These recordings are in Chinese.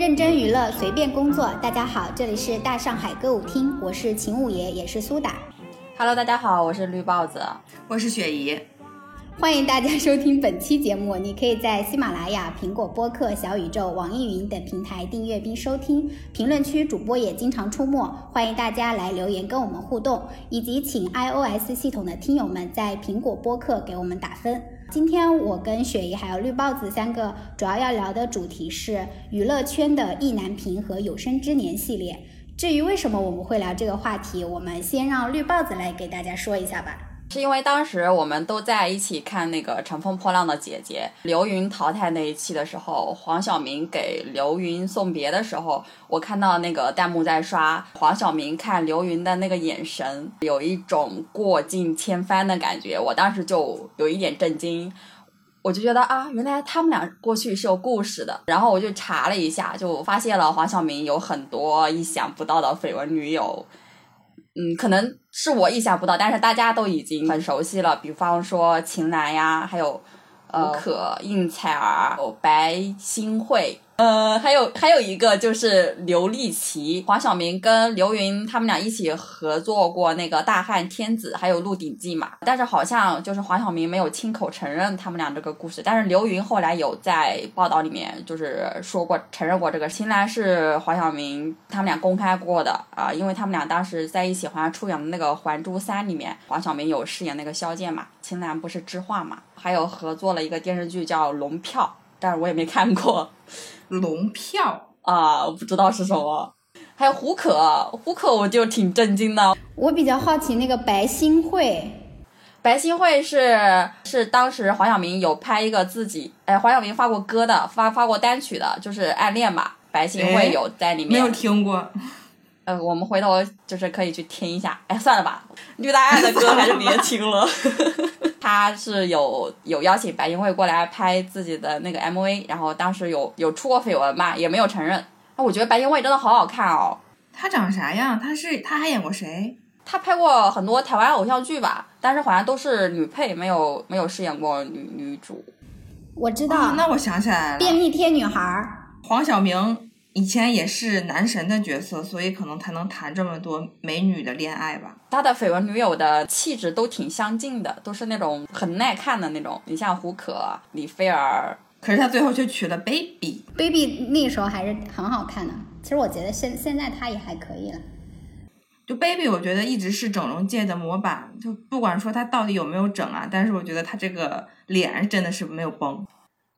认真娱乐，随便工作。大家好，这里是大上海歌舞厅，我是秦五爷，也是苏打。Hello，大家好，我是绿帽子。我是雪姨，欢迎大家收听本期节目。你可以在喜马拉雅、苹果播客、小宇宙、网易云等平台订阅并收听。评论区主播也经常出没，欢迎大家来留言跟我们互动，以及请 iOS 系统的听友们在苹果播客给我们打分。今天我跟雪姨还有绿豹子三个主要要聊的主题是娱乐圈的意难平和有生之年系列。至于为什么我们会聊这个话题，我们先让绿豹子来给大家说一下吧。是因为当时我们都在一起看那个《乘风破浪的姐姐》，刘云淘汰那一期的时候，黄晓明给刘云送别的时候，我看到那个弹幕在刷黄晓明看刘云的那个眼神，有一种过尽千帆的感觉，我当时就有一点震惊。我就觉得啊，原来他们俩过去是有故事的。然后我就查了一下，就发现了黄晓明有很多意想不到的绯闻女友。嗯，可能是我意想不到，但是大家都已经很熟悉了。比方说秦岚呀，还有呃可应采儿、有白新慧，呃，还有还有一个就是刘丽琪。黄晓明跟刘云他们俩一起合作过那个《大汉天子》还有《鹿鼎记》嘛，但是好像就是黄晓明没有亲口承认他们俩这个故事，但是刘云后来有在报道里面就是说过承认过这个。秦岚是黄晓明他们俩公开过的啊、因为他们俩当时在一起好像出演的那个《还珠三》里面，黄晓明有饰演那个萧剑嘛，秦岚不是知画嘛，还有合作了一个电视剧叫《龙票》，但是我也没看过。龙票，啊，我不知道是什么。还有胡可，胡可我就挺震惊的。我比较好奇那个白新会，白新会是是当时黄晓明有拍一个自己，哎，黄晓明发过歌的，发发过单曲的，就是《暗恋》吧。白新会有在里面。没有听过。呃，我们回头就是可以去听一下。哎，算了吧，绿大爱的歌还是别听了。他是有有邀请白英慧过来拍自己的那个 MV，然后当时有有出过绯闻嘛，也没有承认。那我觉得白英慧真的好好看哦。她长啥样？她是她还演过谁？她拍过很多台湾偶像剧吧，但是好像都是女配，没有没有饰演过女女主。我知道，哦，那我想起来了，便秘贴女孩儿。黄晓明以前也是男神的角色，所以可能才能谈这么多美女的恋爱吧。他的绯闻女友的气质都挺相近的，都是那种很耐看的那种。你像胡可、李菲儿，可是他最后却娶了 baby。baby 那时候还是很好看的。其实我觉得现现在他也还可以了。就 baby，我觉得一直是整容界的模板。就不管说他到底有没有整啊，但是我觉得他这个脸真的是没有崩。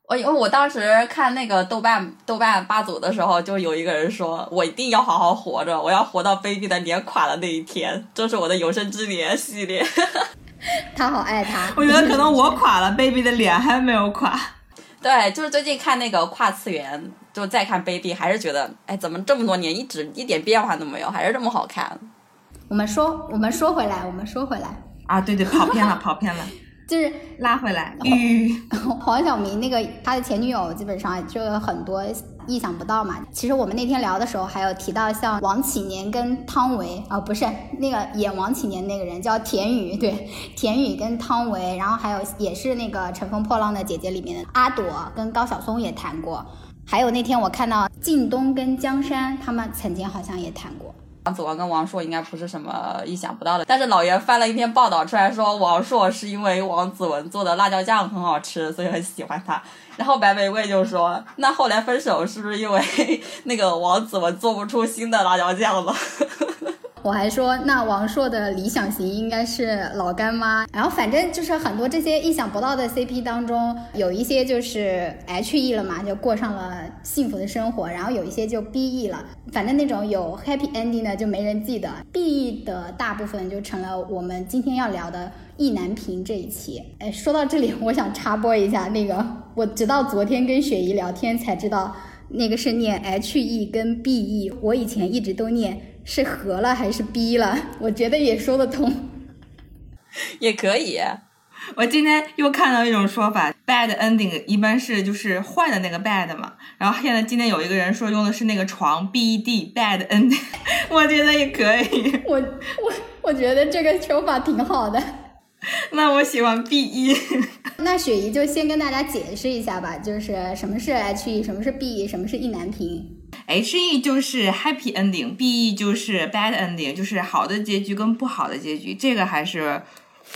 我因为我当时看那个豆瓣豆瓣八组的时候，就有一个人说，我一定要好好活着，我要活到 baby 的脸垮的那一天，这是我的有生之年系列。他好爱他。我觉得可能我垮了，baby 的脸还没有垮。对，就是最近看那个跨次元，就再看 baby，还是觉得，哎，怎么这么多年一直一点变化都没有，还是这么好看？我们说，我们说回来，我们说回来，啊，对对，跑偏了，跑偏了，就是拉回来。吁，黄晓明那个他的前女友，基本上就有很多意想不到嘛。其实我们那天聊的时候，还有提到像王启年跟汤唯啊、不是那个演王启年那个人叫田雨，对，田雨跟汤唯，然后还有也是那个《乘风破浪的姐姐》里面的阿朵跟高晓松也谈过。还有那天我看到靳东跟江山，他们曾经好像也谈过。王子文跟王朔应该不是什么意想不到的，但是老袁翻了一篇报道出来说，王朔是因为王子文做的辣椒酱很好吃，所以很喜欢他。然后白玫瑰就说，那后来分手是不是因为那个王子文做不出新的辣椒酱了？我还说，那王朔的理想型应该是老干妈。然后反正就是很多这些意想不到的 CP 当中，有一些就是 H E 了嘛，就过上了幸福的生活；然后有一些就 B E 了。反正那种有 happy ending 的就没人记得，B E 的大部分就成了我们今天要聊的意难平这一期。哎，说到这里，我想插播一下，那个我直到昨天跟雪姨聊天才知道。那个是念 H E 跟 B E，我以前一直都念是合了还是逼了，我觉得也说得通。也可以，我今天又看到一种说法，bad ending 一般是就是坏的那个 bad 嘛，然后现在今天有一个人说用的是那个床 B E D bad ending，我觉得也可以。我我我觉得这个说法挺好的。那我喜欢 B E。那雪姨就先跟大家解释一下吧，就是什么是 H E，什么是 B E，什么是意难平。H E 就是 happy ending，B E 就是 bad ending，就是好的结局跟不好的结局。这个还是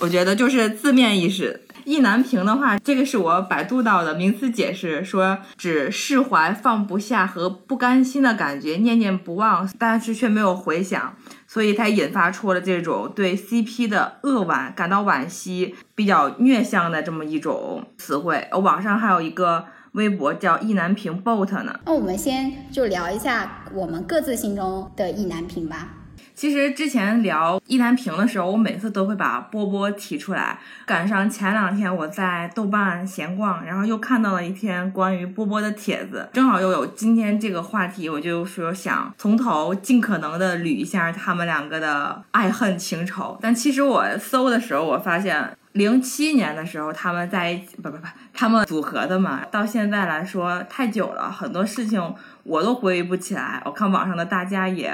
我觉得就是字面意思。意难平的话，这个是我百度到的名词解释，说指释怀、放不下和不甘心的感觉，念念不忘，但是却没有回响，所以才引发出了这种对 CP 的扼腕、感到惋惜、比较虐相的这么一种词汇。网上还有一个微博叫意难平 bot 呢。那我们先就聊一下我们各自心中的意难平吧。其实之前聊意难平的时候，我每次都会把波波提出来。赶上前两天我在豆瓣闲逛，然后又看到了一篇关于波波的帖子，正好又有今天这个话题，我就说想从头尽可能的捋一下他们两个的爱恨情仇。但其实我搜的时候，我发现零七年的时候他们在一起，不不不，他们组合的嘛，到现在来说太久了，很多事情我都回忆不起来。我看网上的大家也。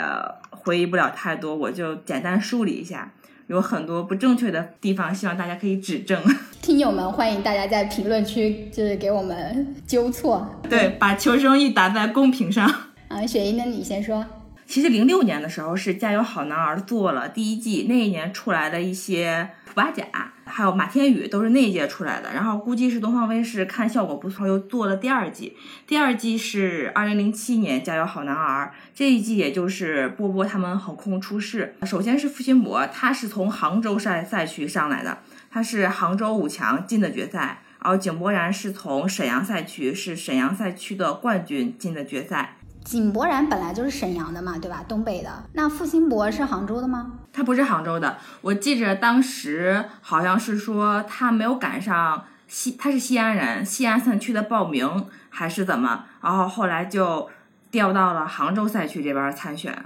回忆不了太多，我就简单梳理一下，有很多不正确的地方，希望大家可以指正。听友们，欢迎大家在评论区就是给我们纠错，对，把求生欲打在公屏上。啊，雪姨，那你先说。其实零六年的时候是《加油好男儿》做了第一季，那一年出来的一些普巴甲，还有马天宇都是那一届出来的。然后估计是东方卫视看效果不错，又做了第二季。第二季是二零零七年《加油好男儿》，这一季也就是波波他们横空出世。首先是付辛博，他是从杭州赛赛区上来的，他是杭州五强进的决赛。然后井柏然是从沈阳赛区，是沈阳赛区的冠军进的决赛。井柏然本来就是沈阳的嘛，对吧？东北的。那付辛博是杭州的吗？他不是杭州的。我记着当时好像是说他没有赶上西，他是西安人，西安赛区的报名还是怎么？然后后来就调到了杭州赛区这边参选。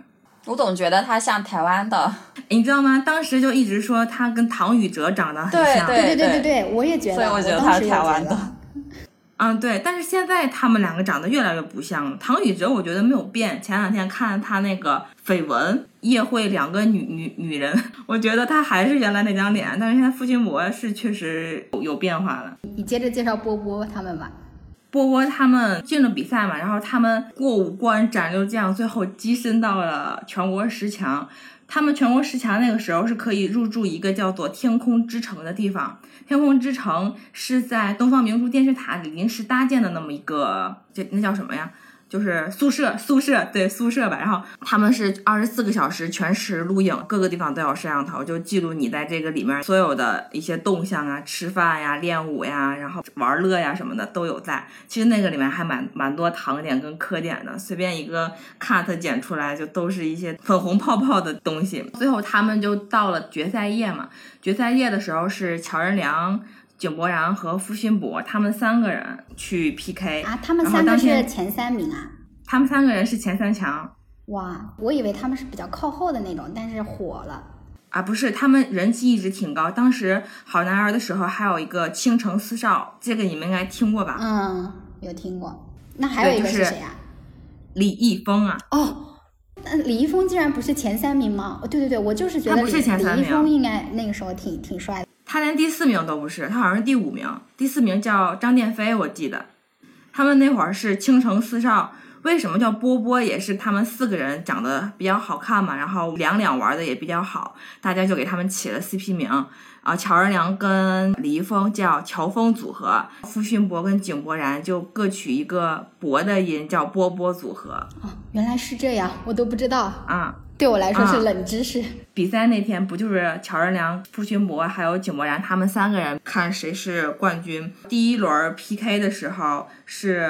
我总觉得他像台湾的，你知道吗？当时就一直说他跟唐禹哲长得很像。对对对对对，我也觉得。所以我觉得他是台湾的。嗯，对，但是现在他们两个长得越来越不像了。唐禹哲我觉得没有变，前两天看他那个绯闻，夜会两个女女女人，我觉得他还是原来那张脸，但是现在付辛博是确实有有变化了。你接着介绍波波他们吧。波波他们进了比赛嘛，然后他们过五关斩六将，最后跻身到了全国十强。他们全国十强那个时候是可以入住一个叫做天空之城的地方。天空之城是在东方明珠电视塔里临时搭建的那么一个，这那叫什么呀？就是宿舍，宿舍对宿舍吧。然后他们是二十四个小时全时录影，各个地方都有摄像头，就记录你在这个里面所有的一些动向啊，吃饭呀、练舞呀，然后玩乐呀什么的都有在。其实那个里面还蛮蛮多糖点跟磕点的，随便一个 cut 剪出来就都是一些粉红泡泡的东西。最后他们就到了决赛夜嘛，决赛夜的时候是乔任梁。井柏然和付辛博他们三个人去 PK 啊，他们三个是前三名啊，他们三个人是前三强。哇，我以为他们是比较靠后的那种，但是火了啊，不是，他们人气一直挺高。当时好男儿的时候还有一个倾城四少，这个你们应该听过吧？嗯，有听过。那还有一个是谁啊？李易峰啊。哦，那李易峰竟然不是前三名吗？对对对，我就是觉得李李易峰应该那个时候挺挺帅的。他连第四名都不是，他好像是第五名。第四名叫张殿飞，我记得。他们那会儿是青城四少，为什么叫波波？也是他们四个人长得比较好看嘛，然后两两玩的也比较好，大家就给他们起了 CP 名啊。乔任梁跟李易峰叫乔峰组合，付辛博跟井柏然就各取一个博的音，叫波波组合。哦，原来是这样，我都不知道啊。对我来说是冷知识。比赛那天不就是乔任梁、付辛博还有井柏然他们三个人看谁是冠军？第一轮 PK 的时候是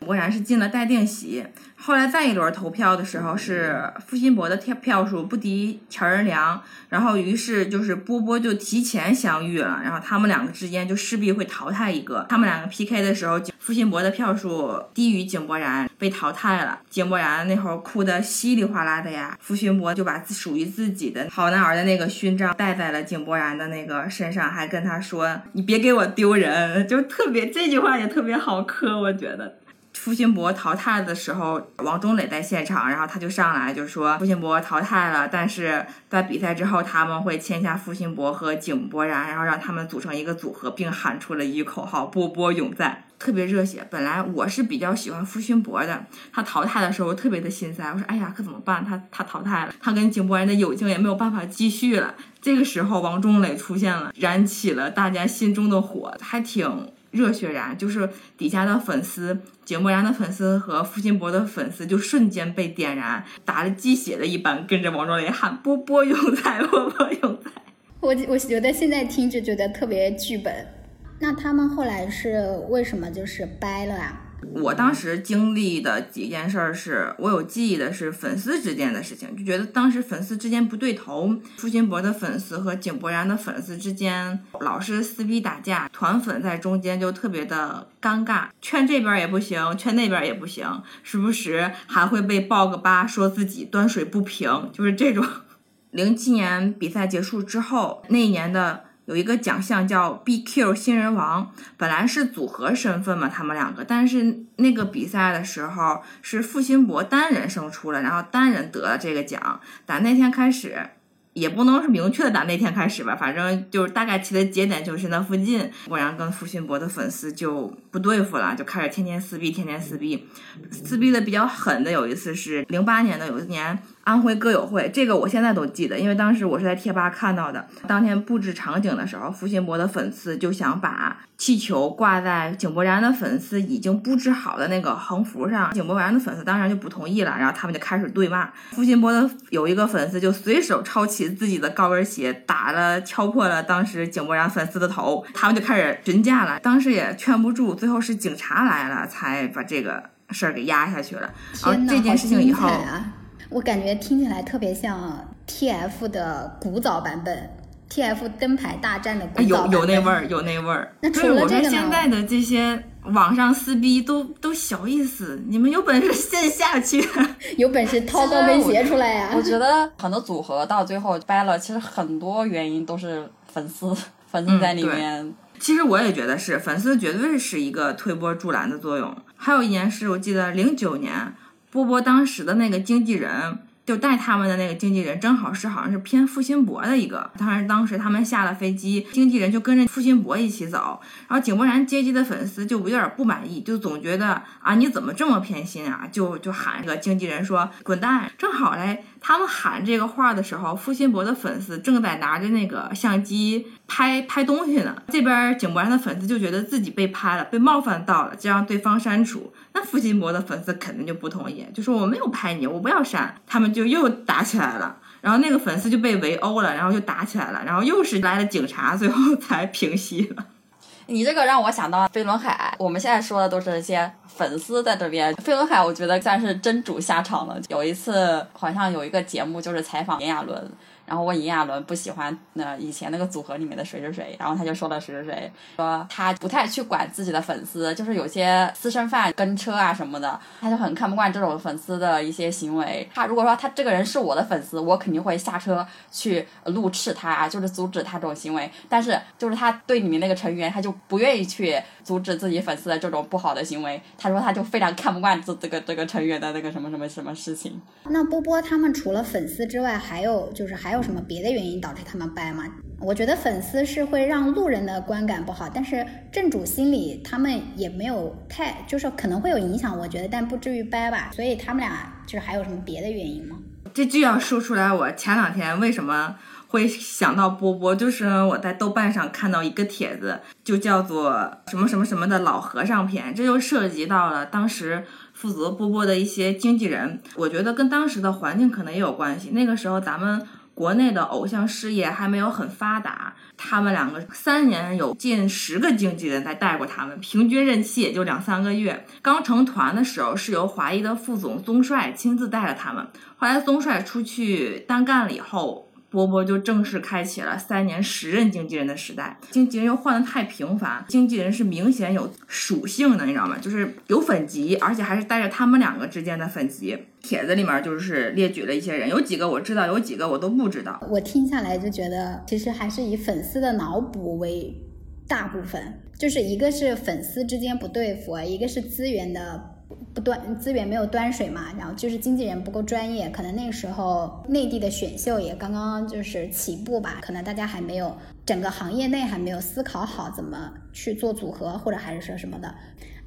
柏然是进了待定席，后来再一轮投票的时候是付辛博的票票数不敌乔任梁，然后于是就是波波就提前相遇了，然后他们两个之间就势必会淘汰一个。他们两个 PK 的时候，付辛博的票数低于井柏然，被淘汰了。井柏然那会儿哭得稀里哗啦的呀，付辛博就把属于自己的好男儿的那个勋章戴在了井柏然的那个身上，还跟他说：“你别给我丢人。”就特别这句话也特别好磕，我觉得。付辛博淘汰的时候，王中磊在现场，然后他就上来就说付辛博淘汰了，但是在比赛之后他们会签下付辛博和井柏然，然后让他们组成一个组合，并喊出了一句口号：“波波永在。”特别热血。本来我是比较喜欢付辛博的，他淘汰的时候特别的心塞，我说：“哎呀，可怎么办？他他淘汰了，他跟井柏然的友情也没有办法继续了。”这个时候，王中磊出现了，燃起了大家心中的火，还挺热血燃。就是底下的粉丝，井柏然的粉丝和付辛博的粉丝就瞬间被点燃，打了鸡血的一般，跟着王中磊喊：“波波有才，波波有才。”我我觉得现在听着觉得特别剧本。那他们后来是为什么就是掰了啊？我当时经历的几件事儿，是我有记忆的，是粉丝之间的事情，就觉得当时粉丝之间不对头，付辛博的粉丝和井柏然的粉丝之间老是撕逼打架，团粉在中间就特别的尴尬，劝这边也不行，劝那边也不行，时不时还会被爆个吧，说自己端水不平，就是这种。零七年比赛结束之后，那一年的。有一个奖项叫 BQ 新人王，本来是组合身份嘛，他们两个，但是那个比赛的时候是付辛博单人胜出了，然后单人得了这个奖。打那天开始，也不能是明确的打那天开始吧，反正就是大概其的节点就是那附近，果然跟付辛博的粉丝就不对付了，就开始天天撕逼，天天撕逼，撕逼的比较狠的有一次是零八年的有一年。安徽歌友会，这个我现在都记得，因为当时我是在贴吧看到的。当天布置场景的时候，付辛博的粉丝就想把气球挂在井柏然的粉丝已经布置好的那个横幅上，井柏然的粉丝当然就不同意了，然后他们就开始对骂。付辛博的有一个粉丝就随手抄起自己的高跟鞋，打了敲破了当时井柏然粉丝的头，他们就开始询价了。当时也劝不住，最后是警察来了，才把这个事儿给压下去了。然后这件事情以后。我感觉听起来特别像 TF 的古早版本，TF 灯牌大战的古早版本。有有那味儿，有那味儿。那除了这个呢？现在的这些网上撕逼都都小意思，你们有本事 线下去，有本事掏高跟鞋出来呀！我觉得很多组合到最后掰了，其实很多原因都是粉丝粉丝在里面。其实我也觉得是粉丝绝对是一个推波助澜的作用。还有一年是我记得零九年。波波当时的那个经纪人，就带他们的那个经纪人，正好是好像是偏付辛博的一个。当然，当时他们下了飞机，经纪人就跟着付辛博一起走。然后井柏然接机的粉丝就有点不满意，就总觉得啊，你怎么这么偏心啊？就就喊这个经纪人说滚蛋。正好嘞，他们喊这个话的时候，付辛博的粉丝正在拿着那个相机拍拍东西呢。这边井柏然的粉丝就觉得自己被拍了，被冒犯到了，就让对方删除。那付辛博的粉丝肯定就不同意，就说我没有拍你，我不要删。他们就又打起来了，然后那个粉丝就被围殴了，然后就打起来了，然后又是来了警察，最后才平息了。你这个让我想到飞轮海，我们现在说的都是一些粉丝在这边。飞轮海我觉得算是真主下场了。有一次好像有一个节目就是采访炎亚纶。然后问炎亚纶不喜欢那以前那个组合里面的谁谁谁，然后他就说了谁谁谁，说他不太去管自己的粉丝，就是有些私生饭跟车啊什么的，他就很看不惯这种粉丝的一些行为。他如果说他这个人是我的粉丝，我肯定会下车去怒斥他，就是阻止他这种行为。但是就是他对里面那个成员，他就不愿意去阻止自己粉丝的这种不好的行为。他说他就非常看不惯这这个这个成员的那个什么什么什么事情。那波波他们除了粉丝之外，还有就是还有。有什么别的原因导致他们掰吗？我觉得粉丝是会让路人的观感不好，但是正主心里他们也没有太，就是可能会有影响，我觉得，但不至于掰吧。所以他们俩就是还有什么别的原因吗？这就要说出来，我前两天为什么会想到波波，就是我在豆瓣上看到一个帖子，就叫做什么什么什么的老和尚篇，这就涉及到了当时。负责波波的一些经纪人，我觉得跟当时的环境可能也有关系。那个时候咱们国内的偶像事业还没有很发达，他们两个三年有近十个经纪人在带过他们，平均任期也就两三个月。刚成团的时候是由华谊的副总宗帅亲自带着他们，后来宗帅出去单干了以后。波波就正式开启了三年十任经纪人的时代，经纪人又换的太频繁，经纪人是明显有属性的，你知道吗？就是有粉级，而且还是带着他们两个之间的粉级。帖子里面就是列举了一些人，有几个我知道，有几个我都不知道。我听下来就觉得，其实还是以粉丝的脑补为大部分，就是一个是粉丝之间不对付，一个是资源的。不端资源没有端水嘛，然后就是经纪人不够专业，可能那时候内地的选秀也刚刚就是起步吧，可能大家还没有整个行业内还没有思考好怎么去做组合，或者还是说什么的。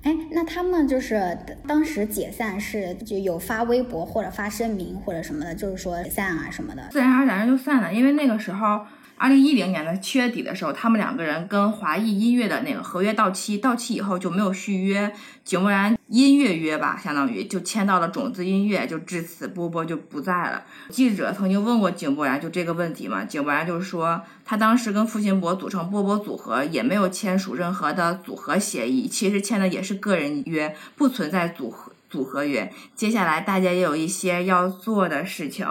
哎，那他们就是当时解散是就有发微博或者发声明或者什么的，就是说解散啊什么的。自然而然就散了，因为那个时候。二零一零年的七月底的时候，他们两个人跟华谊音乐的那个合约到期，到期以后就没有续约，井柏然音乐约吧，相当于就签到了种子音乐，就至此波波就不在了。记者曾经问过井柏然就这个问题嘛，井柏然就是说他当时跟付辛博组成波波组合，也没有签署任何的组合协议，其实签的也是个人约，不存在组合组合约。接下来大家也有一些要做的事情。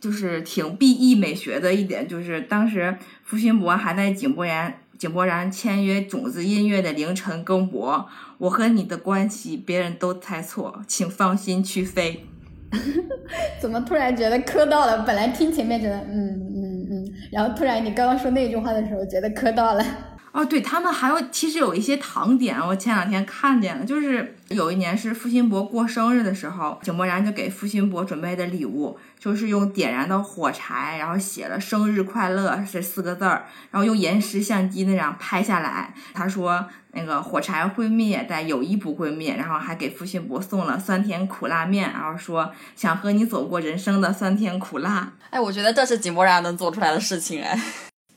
就是挺 B E 美学的一点，就是当时付辛博还在井柏然井柏然签约种子音乐的凌晨更博，我和你的关系别人都猜错，请放心去飞。怎么突然觉得磕到了？本来听前面觉得嗯嗯嗯，然后突然你刚刚说那句话的时候，觉得磕到了。哦，对他们还有其实有一些糖点，我前两天看见了，就是有一年是付辛博过生日的时候，井柏然就给付辛博准备的礼物，就是用点燃的火柴，然后写了“生日快乐”这四个字儿，然后用延时相机那样拍下来。他说那个火柴会灭，但友谊不会灭。然后还给付辛博送了酸甜苦辣面，然后说想和你走过人生的酸甜苦辣。哎，我觉得这是井柏然能做出来的事情哎。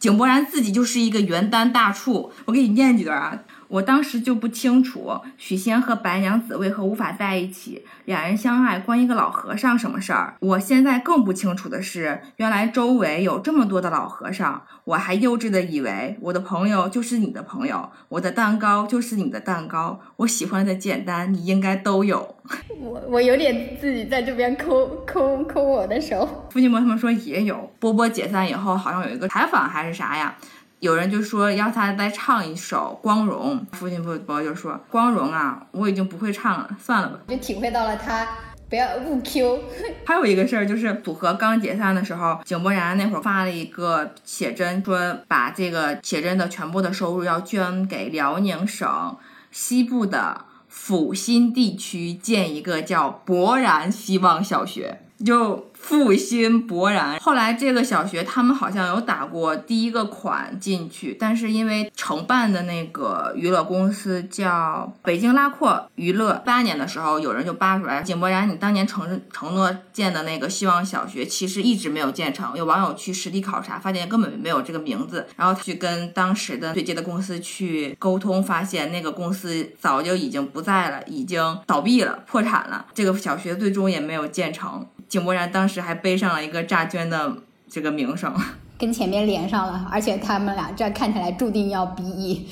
井柏然自己就是一个原单大处，我给你念几段啊。我当时就不清楚许仙和白娘子为何无法在一起，两人相爱关一个老和尚什么事儿？我现在更不清楚的是，原来周围有这么多的老和尚，我还幼稚的以为我的朋友就是你的朋友，我的蛋糕就是你的蛋糕，我喜欢的简单你应该都有。我我有点自己在这边抠抠抠我的手。付辛博他们说也有。波波解散以后好像有一个采访还是啥呀？有人就说要他再唱一首《光荣》，父亲不不就说《光荣》啊，我已经不会唱了，算了吧。就体会到了他不要误 Q。还有一个事儿就是组合刚解散的时候，井柏然那会儿发了一个写真，说把这个写真的全部的收入要捐给辽宁省西部的阜新地区建一个叫柏然希望小学，就。复兴勃然，后来这个小学他们好像有打过第一个款进去，但是因为承办的那个娱乐公司叫北京拉阔娱乐，八年的时候有人就扒出来，井柏然你当年承承诺建的那个希望小学其实一直没有建成，有网友去实地考察，发现根本没有这个名字，然后去跟当时的对接的公司去沟通，发现那个公司早就已经不在了，已经倒闭了，破产了，这个小学最终也没有建成。井柏然当时还背上了一个诈捐的这个名声，跟前面连上了，而且他们俩这看起来注定要 BE。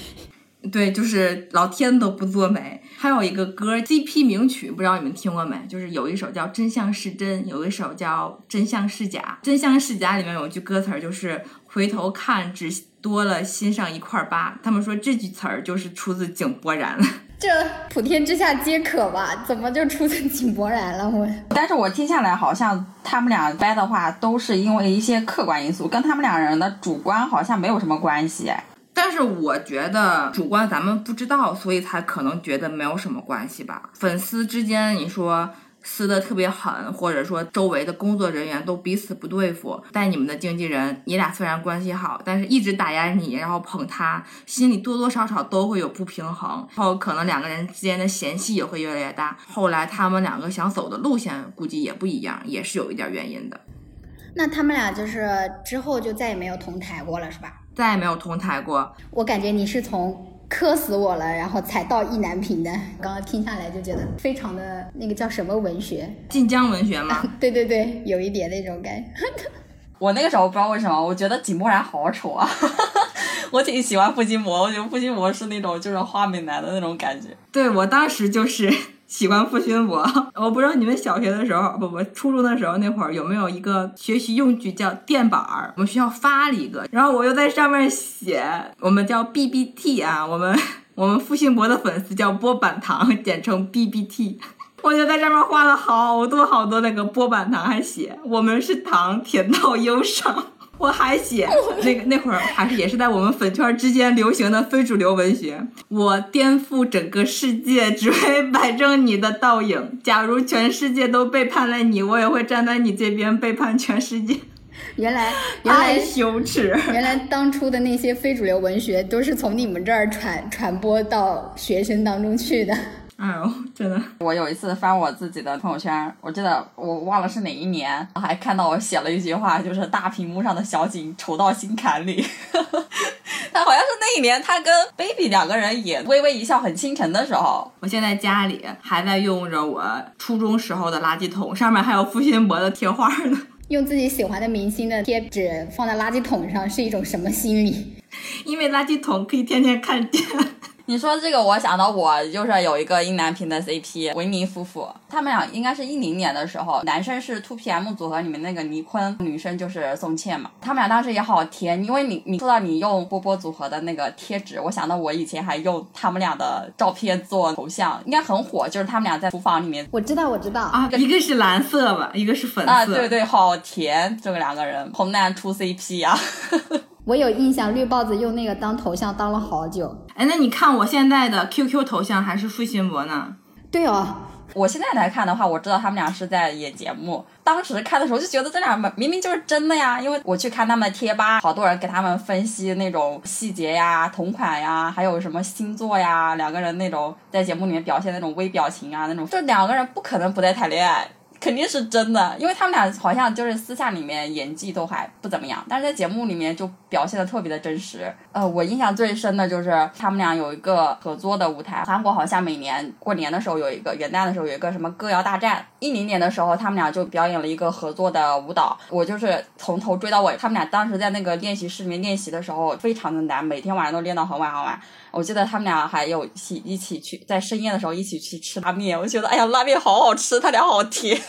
对，就是老天都不作美。还有一个歌 CP 名曲，不知道你们听过没？就是有一首叫《真相是真》，有一首叫《真相是假》。《真相是假》里面有一句歌词儿，就是回头看只多了心上一块疤。他们说这句词儿就是出自井柏然。这普天之下皆可吧？怎么就出自井柏然了？我，但是我听下来好像他们俩掰的话都是因为一些客观因素，跟他们两人的主观好像没有什么关系。但是我觉得主观咱们不知道，所以才可能觉得没有什么关系吧。粉丝之间，你说。撕的特别狠，或者说周围的工作人员都彼此不对付，带你们的经纪人，你俩虽然关系好，但是一直打压你，然后捧他，心里多多少少都会有不平衡，然后可能两个人之间的嫌隙也会越来越大。后来他们两个想走的路线估计也不一样，也是有一点原因的。那他们俩就是之后就再也没有同台过了，是吧？再也没有同台过。我感觉你是从。磕死我了，然后才到意难平的。刚刚听下来就觉得非常的那个叫什么文学，晋江文学吗？对对对，有一点那种感觉。我那个时候不知道为什么，我觉得井柏然好丑啊，我挺喜欢付辛博，我觉得付辛博是那种就是花美男的那种感觉。对我当时就是。喜欢付辛博，我不知道你们小学的时候，不不，初中的时候那会儿有没有一个学习用具叫垫板儿？我们学校发了一个，然后我又在上面写，我们叫 B B T 啊，我们我们付辛博的粉丝叫波板糖，简称 B B T，我就在上面画了好多好多那个波板糖，还写我们是糖，甜到忧伤。我还写那个那会儿还是也是在我们粉圈之间流行的非主流文学。我颠覆整个世界，只为摆正你的倒影。假如全世界都背叛了你，我也会站在你这边背叛全世界。原来 原来羞耻！原来当初的那些非主流文学都是从你们这儿传传播到学生当中去的。哎呦，真的！我有一次翻我自己的朋友圈，我记得我忘了是哪一年，还看到我写了一句话，就是大屏幕上的小景丑到心坎里。他好像是那一年，他跟 baby 两个人也《微微一笑很倾城》的时候，我现在家里还在用着我初中时候的垃圾桶，上面还有付辛博的贴画呢。用自己喜欢的明星的贴纸放在垃圾桶上是一种什么心理？因为垃圾桶可以天天看见。你说这个，我想到我就是有一个英男频的 CP 维尼夫妇，他们俩应该是一零年的时候，男生是 Two PM 组合里面那个倪坤，女生就是宋茜嘛。他们俩当时也好甜，因为你你说到你用波波组合的那个贴纸，我想到我以前还用他们俩的照片做头像，应该很火，就是他们俩在厨房里面我知道，我知道啊，一个是蓝色吧，一个是粉色。啊，对对，好甜，这个两个人红男出 CP 呀。我有印象，绿帽子用那个当头像当了好久。哎，那你看我现在的 QQ 头像还是付辛博呢？对哦，我现在来看的话，我知道他们俩是在演节目。当时看的时候就觉得这俩明明就是真的呀，因为我去看他们的贴吧，好多人给他们分析那种细节呀、同款呀，还有什么星座呀，两个人那种在节目里面表现那种微表情啊，那种就两个人不可能不在谈恋爱。肯定是真的，因为他们俩好像就是私下里面演技都还不怎么样，但是在节目里面就表现的特别的真实。呃，我印象最深的就是他们俩有一个合作的舞台，韩国好像每年过年的时候有一个元旦的时候有一个什么歌谣大战，一零年的时候他们俩就表演了一个合作的舞蹈，我就是从头追到尾。他们俩当时在那个练习室里面练习的时候非常的难，每天晚上都练到很晚很晚。我记得他们俩还有一起一起去在深夜的时候一起去吃拉面，我觉得哎呀拉面好好吃，他俩好甜。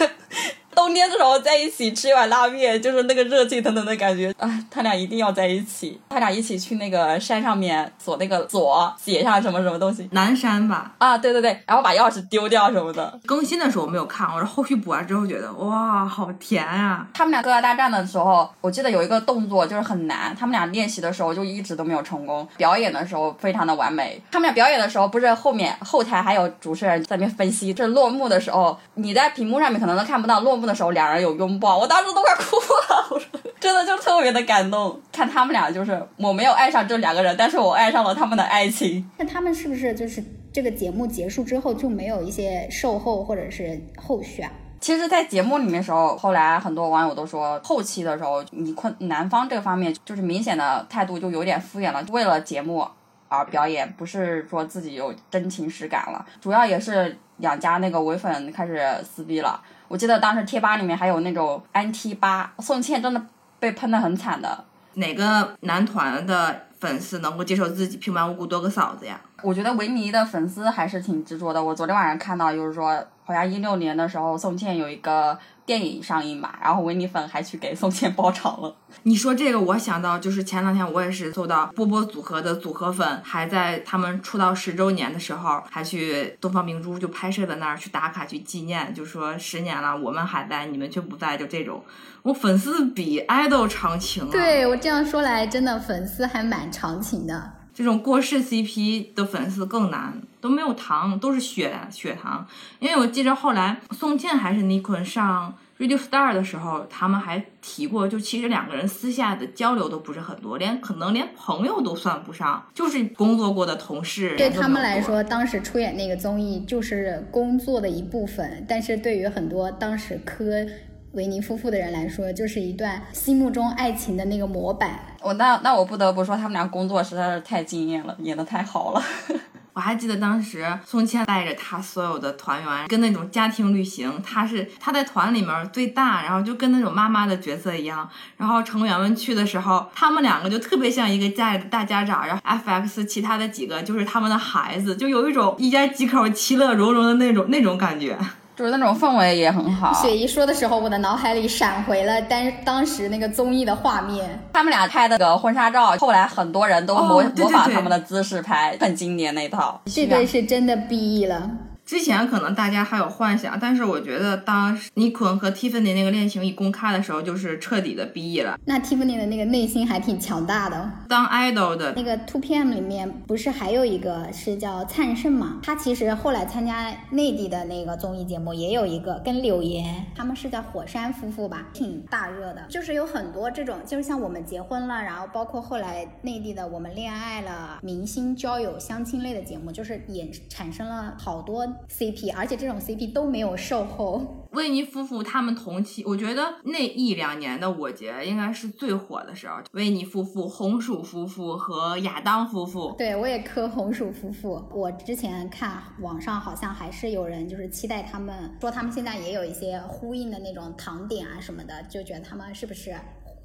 冬天的时候在一起吃一碗拉面，就是那个热气腾腾的感觉啊！他俩一定要在一起，他俩一起去那个山上面锁那个锁，写上什么什么东西，南山吧？啊，对对对，然后把钥匙丢掉什么的。更新的时候我没有看，我是后续补完之后觉得哇，好甜啊！他们俩各大大战的时候，我记得有一个动作就是很难，他们俩练习的时候就一直都没有成功，表演的时候非常的完美。他们俩表演的时候，不是后面后台还有主持人在那边分析，这落幕的时候，你在屏幕上面可能都看不到落幕的时候两人有拥抱，我当时都快哭了，我说真的就特别的感动。看他们俩就是我没有爱上这两个人，但是我爱上了他们的爱情。那他们是不是就是这个节目结束之后就没有一些售后或者是后续啊？其实，在节目里面的时候，后来很多网友都说，后期的时候，你坤男方这方面就是明显的态度就有点敷衍了，为了节目而表演，不是说自己有真情实感了。主要也是两家那个唯粉开始撕逼了。我记得当时贴吧里面还有那种 NT 吧，宋茜真的被喷的很惨的。哪个男团的粉丝能够接受自己平白无故多个嫂子呀？我觉得维尼的粉丝还是挺执着的。我昨天晚上看到，就是说，好像一六年的时候，宋茜有一个电影上映嘛，然后维尼粉还去给宋茜包场了。你说这个，我想到就是前两天我也是搜到波波组合的组合粉还在他们出道十周年的时候，还去东方明珠就拍摄的那儿去打卡去纪念，就说十年了，我们还在，你们却不在，就这种。我粉丝比爱豆长情啊！对我这样说来，真的粉丝还蛮长情的。这种过世 CP 的粉丝更难，都没有糖，都是血血糖。因为我记着后来宋茜还是尼坤上 Radio Star 的时候，他们还提过，就其实两个人私下的交流都不是很多，连可能连朋友都算不上，就是工作过的同事。对他们来说，当时出演那个综艺就是工作的一部分，但是对于很多当时磕维尼夫妇的人来说，就是一段心目中爱情的那个模板。我那那我不得不说，他们俩工作实在是太惊艳了，演的太好了。我还记得当时宋茜带着她所有的团员跟那种家庭旅行，她是她在团里面最大，然后就跟那种妈妈的角色一样。然后成员们去的时候，他们两个就特别像一个家里的大家长，然后 FX 其他的几个就是他们的孩子，就有一种一家几口其乐融融的那种那种感觉。就是那种氛围也很好。雪姨说的时候，我的脑海里闪回了当当时那个综艺的画面。他们俩拍的个婚纱照，后来很多人都模模仿他们的姿势拍，很经典那套。这个是真的 BE 了。之前可能大家还有幻想，但是我觉得当尼坤和 Tiffany 那个恋情一公开的时候，就是彻底的 B E 了。那 Tiffany 的那个内心还挺强大的。当 idol 的那个 Two PM 里面不是还有一个是叫灿盛嘛？他其实后来参加内地的那个综艺节目，也有一个跟柳岩，他们是叫火山夫妇吧，挺大热的。就是有很多这种，就是像我们结婚了，然后包括后来内地的我们恋爱了，明星交友相亲类的节目，就是也产生了好多 CP，而且这种 CP 都没有售后。维尼夫妇他们同期，我觉得那一两年的我节应该是最火的时候。维尼夫妇、红薯夫妇和亚当夫妇，对我也磕红薯夫妇。我之前看网上好像还是有人就是期待他们，说他们现在也有一些呼应的那种糖点啊什么的，就觉得他们是不是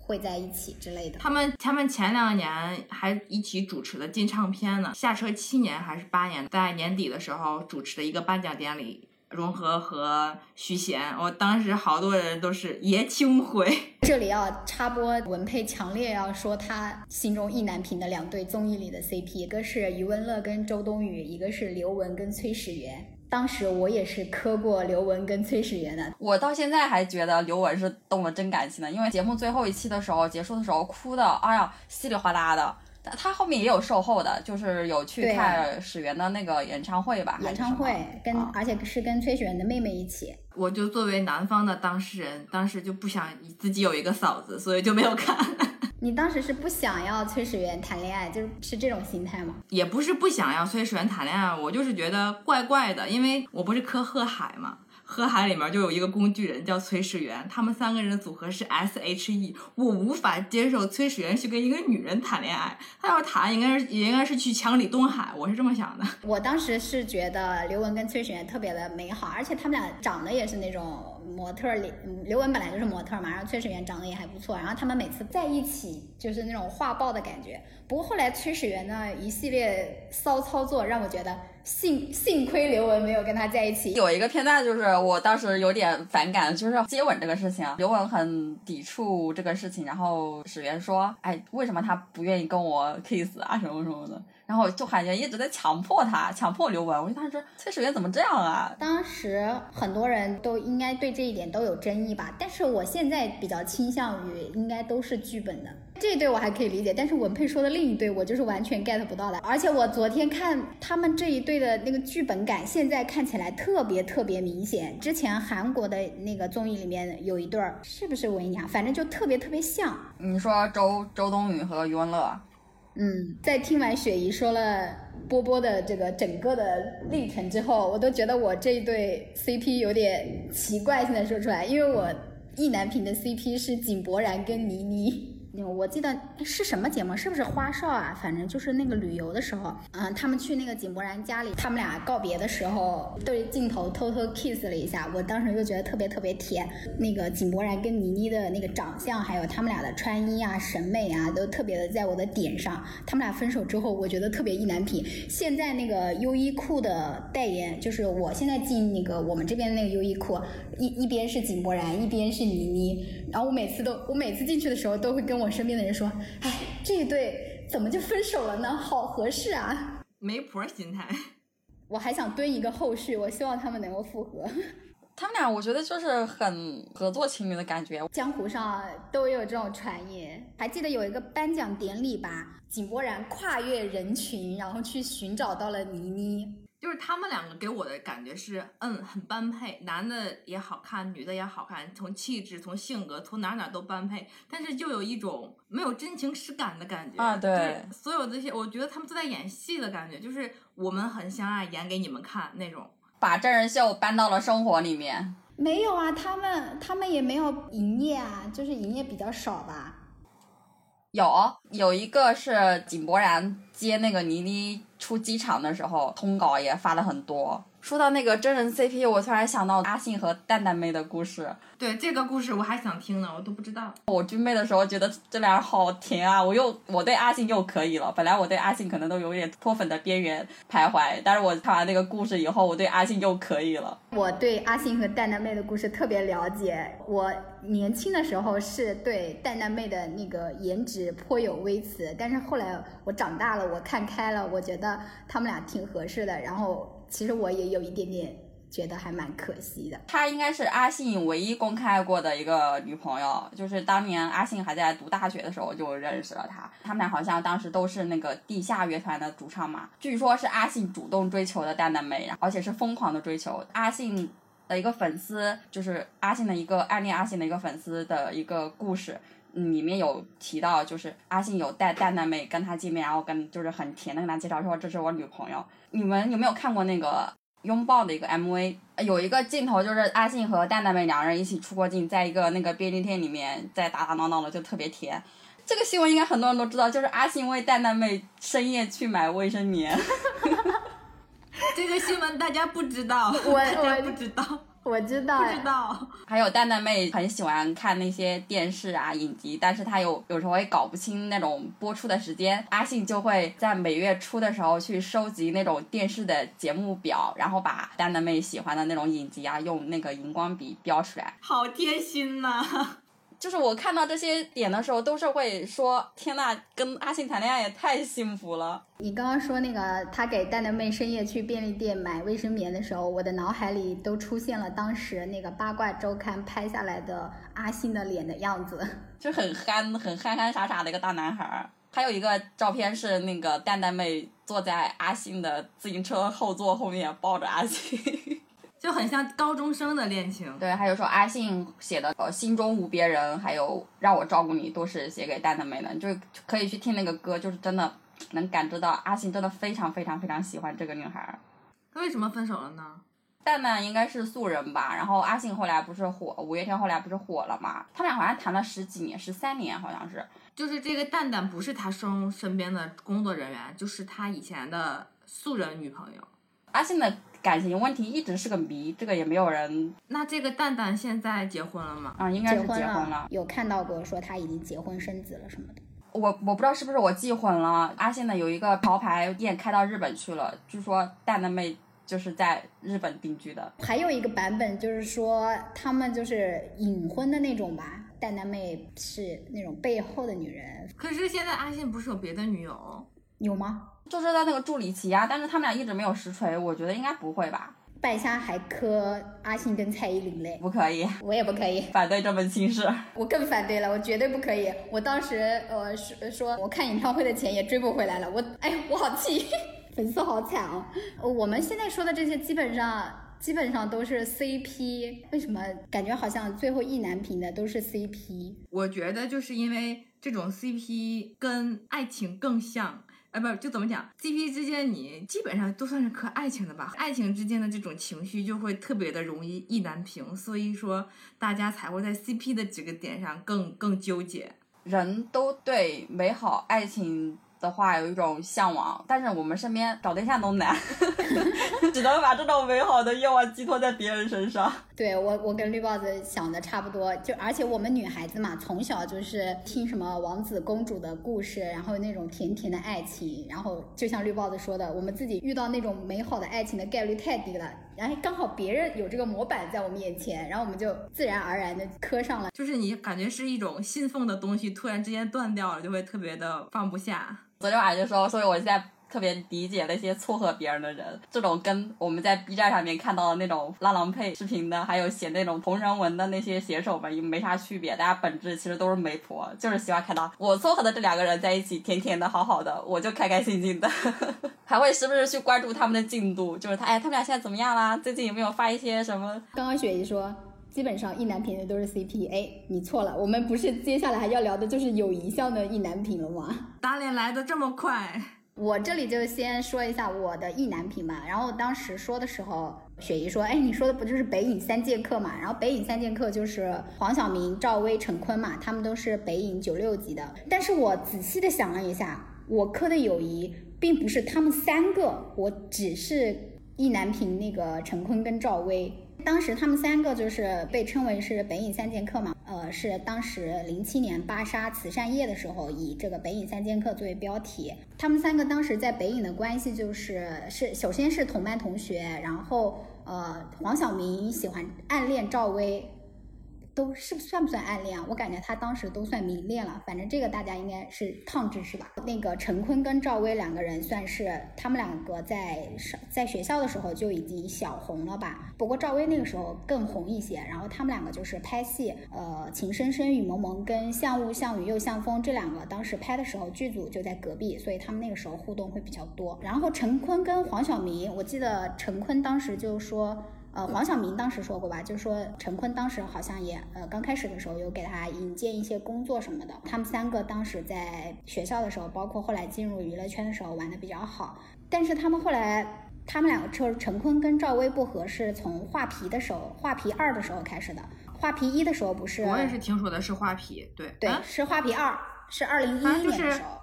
会在一起之类的。他们他们前两年还一起主持了金唱片呢。下车七年还是八年，在年底的时候主持的一个颁奖典礼。融合和徐贤，我当时好多人都是爷青回。这里要插播，文佩强烈要说他心中意难平的两对综艺里的 CP，一个是余文乐跟周冬雨，一个是刘雯跟崔始源。当时我也是磕过刘雯跟崔始源的，我到现在还觉得刘雯是动了真感情的，因为节目最后一期的时候结束的时候哭的，哎呀稀里哗啦的。他后面也有售后的，就是有去看始源的那个演唱会吧？演唱会跟而且是跟崔始源的妹妹一起。我就作为男方的当事人，当时就不想自己有一个嫂子，所以就没有看。你当时是不想要崔始源谈恋爱，就是是这种心态吗？也不是不想要崔始源谈恋爱，我就是觉得怪怪的，因为我不是磕贺海嘛。河海里面就有一个工具人叫崔始源，他们三个人的组合是 S H E。我无法接受崔始源去跟一个女人谈恋爱，他要谈应该是也应该是去抢李东海，我是这么想的。我当时是觉得刘雯跟崔始源特别的美好，而且他们俩长得也是那种。模特脸，刘雯本来就是模特嘛，然后崔始源长得也还不错，然后他们每次在一起就是那种画报的感觉。不过后来崔始源呢一系列骚操作，让我觉得幸幸亏刘雯没有跟他在一起。有一个片段就是我当时有点反感，就是接吻这个事情，刘雯很抵触这个事情，然后史源说：“哎，为什么他不愿意跟我 kiss 啊，什么什么的。”然后就感觉一直在强迫他，强迫刘雯。我就当时崔始源怎么这样啊？当时很多人都应该对这一点都有争议吧。但是我现在比较倾向于应该都是剧本的这一对我还可以理解，但是文佩说的另一对我就是完全 get 不到的。而且我昨天看他们这一对的那个剧本感，现在看起来特别特别明显。之前韩国的那个综艺里面有一对儿，是不是文雅？反正就特别特别像。你说周周冬雨和余文乐？嗯，在听完雪姨说了波波的这个整个的历程之后，我都觉得我这一对 CP 有点奇怪。现在说出来，因为我意难平的 CP 是井柏然跟倪妮。我记得是什么节目？是不是花少啊？反正就是那个旅游的时候，嗯，他们去那个井柏然家里，他们俩告别的时候对镜头偷偷 kiss 了一下。我当时就觉得特别特别甜。那个井柏然跟倪妮的那个长相，还有他们俩的穿衣啊、审美啊，都特别的在我的点上。他们俩分手之后，我觉得特别意难平。现在那个优衣库的代言，就是我现在进那个我们这边那个优衣库，一一边是井柏然，一边是倪妮。然后我每次都，我每次进去的时候都会跟我。我身边的人说：“哎，这一对怎么就分手了呢？好合适啊！媒婆心态。我还想蹲一个后续，我希望他们能够复合。他们俩，我觉得就是很合作情侣的感觉。江湖上都有这种传言。还记得有一个颁奖典礼吧？井柏然跨越人群，然后去寻找到了倪妮。”就是他们两个给我的感觉是，嗯，很般配，男的也好看，女的也好看，从气质、从性格、从哪哪都般配，但是就有一种没有真情实感的感觉啊。对，所有这些，我觉得他们都在演戏的感觉，就是我们很相爱，演给你们看那种，把真人秀搬到了生活里面。没有啊，他们他们也没有营业啊，就是营业比较少吧。有有一个是井柏然接那个倪妮出机场的时候，通稿也发了很多。说到那个真人 CP，我突然想到阿信和蛋蛋妹的故事。对这个故事我还想听呢，我都不知道。我军妹的时候觉得这俩人好甜啊，我又我对阿信又可以了。本来我对阿信可能都有点脱粉的边缘徘徊，但是我看完那个故事以后，我对阿信又可以了。我对阿信和蛋蛋妹的故事特别了解。我年轻的时候是对蛋蛋妹的那个颜值颇有微词，但是后来我长大了，我看开了，我觉得他们俩挺合适的。然后。其实我也有一点点觉得还蛮可惜的。她应该是阿信唯一公开过的一个女朋友，就是当年阿信还在读大学的时候就认识了她。他们俩好像当时都是那个地下乐团的主唱嘛，据说是阿信主动追求的蛋蛋妹，而且是疯狂的追求。阿信的一个粉丝，就是阿信的一个暗恋阿信的一个粉丝的一个故事。里面有提到，就是阿信有带蛋蛋妹跟他见面，然后跟就是很甜的跟他介绍说这是我女朋友。你们有没有看过那个拥抱的一个 MV？有一个镜头就是阿信和蛋蛋妹两人一起出过镜，在一个那个便利店里面在打打闹闹的，就特别甜。这个新闻应该很多人都知道，就是阿信为蛋蛋妹深夜去买卫生棉。这个新闻大家不知道，我大家我不知道，我知道，不知道。还有蛋蛋妹很喜欢看那些电视啊影集，但是她有有时候会搞不清那种播出的时间。阿信就会在每月初的时候去收集那种电视的节目表，然后把蛋蛋妹喜欢的那种影集啊，用那个荧光笔标出来。好贴心呐、就是我看到这些点的时候，都是会说：天呐，跟阿信谈恋爱也太幸福了。你刚刚说那个他给蛋蛋妹深夜去便利店买卫生棉的时候，我的脑海里都出现了当时那个八卦周刊拍下来的阿信的脸的样子。就很憨、很憨憨傻傻的一个大男孩儿。还有一个照片是那个蛋蛋妹坐在阿信的自行车后座后面抱着阿信。就很像高中生的恋情。对，还有说阿信写的呃“心中无别人”，还有“让我照顾你”，都是写给蛋蛋妹的，就可以去听那个歌，就是真的能感知到阿信真的非常非常非常喜欢这个女孩儿。他为什么分手了呢？蛋蛋应该是素人吧，然后阿信后来不是火，五月天后来不是火了嘛？他俩好像谈了十几年，十三年好像是。就是这个蛋蛋不是他身身边的工作人员，就是他以前的素人女朋友。阿信的感情问题一直是个谜，这个也没有人那这个蛋蛋现在结婚了吗？啊、应该是婚结婚了。有看到过说他已经结婚生子了什么的。我我不知道是不是我记混了。阿信呢有一个潮牌店开到日本去了，据说蛋蛋妹就是在日本定居的。还有一个版本就是说他们就是隐婚的那种吧，蛋蛋妹是那种背后的女人，可是现在阿信不是有别的女友？有吗？就是在那个助理奇啊，但是他们俩一直没有实锤，我觉得应该不会吧？败家还磕阿信跟蔡依林嘞，不可以，我也不可以，反对这门亲事。我更反对了，我绝对不可以。我当时呃说说我看演唱会的钱也追不回来了，我哎我好气，粉丝好惨哦。呃我们现在说的这些基本上基本上都是 CP，为什么感觉好像最后意难平的都是 CP？我觉得就是因为这种 CP 跟爱情更像。哎，不，就怎么讲？CP 之间你基本上都算是磕爱情的吧？爱情之间的这种情绪就会特别的容易意难平，所以说大家才会在 CP 的几个点上更更纠结。人都对美好爱情的话有一种向往，但是我们身边找对象都难，只能把这种美好的愿望寄托在别人身上。对我，我跟绿帽子想的差不多，就而且我们女孩子嘛，从小就是听什么王子公主的故事，然后那种甜甜的爱情，然后就像绿帽子说的，我们自己遇到那种美好的爱情的概率太低了，然后刚好别人有这个模板在我们眼前，然后我们就自然而然的磕上了。就是你感觉是一种信奉的东西，突然之间断掉了，就会特别的放不下。昨天晚上就说，所以我现在特别理解那些撮合别人的人，这种跟我们在 B 站上面看到的那种拉郎配视频的，还有写那种同人文的那些写手们，也没啥区别，大家本质其实都是媒婆，就是喜欢看到我撮合的这两个人在一起，甜甜的，好好的，我就开开心心的，还会时不时去关注他们的进度，就是他，哎，他们俩现在怎么样啦？最近有没有发一些什么？刚刚雪姨说。基本上意难平的都是 CP，哎，你错了，我们不是接下来还要聊的就是友谊向的意难平了吗？打脸来的这么快，我这里就先说一下我的意难平吧。然后当时说的时候，雪姨说：“哎，你说的不就是北影三剑客嘛？然后北影三剑客就是黄晓明、赵薇、陈坤嘛，他们都是北影九六级的。但是我仔细的想了一下，我磕的友谊并不是他们三个，我只是意难平那个陈坤跟赵薇。”当时他们三个就是被称为是北影三剑客嘛，呃，是当时零七年芭莎慈善夜的时候以这个北影三剑客作为标题。他们三个当时在北影的关系就是是首先是同班同学，然后呃黄晓明喜欢暗恋赵薇，都是算不算暗恋啊？我感觉他当时都算明恋了。反正这个大家应该是烫知识吧。那个陈坤跟赵薇两个人算是他们两个在上在学校的时候就已经小红了吧。不过赵薇那个时候更红一些。然后他们两个就是拍戏，呃，情深深雨蒙蒙跟像雾像雨又像风这两个当时拍的时候剧组就在隔壁，所以他们那个时候互动会比较多。然后陈坤跟黄晓明，我记得陈坤当时就说。呃，黄晓明当时说过吧，就是说陈坤当时好像也呃刚开始的时候有给他引荐一些工作什么的。他们三个当时在学校的时候，包括后来进入娱乐圈的时候玩的比较好。但是他们后来，他们两个就是陈坤跟赵薇不合适，从画皮的时候，画皮二的时候开始的。画皮一的时候不是？我也是听说的是画皮，对对，是画皮二，是二零一一年的时候。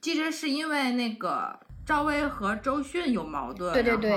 记着是因为那个。赵薇和周迅有矛盾，对对对，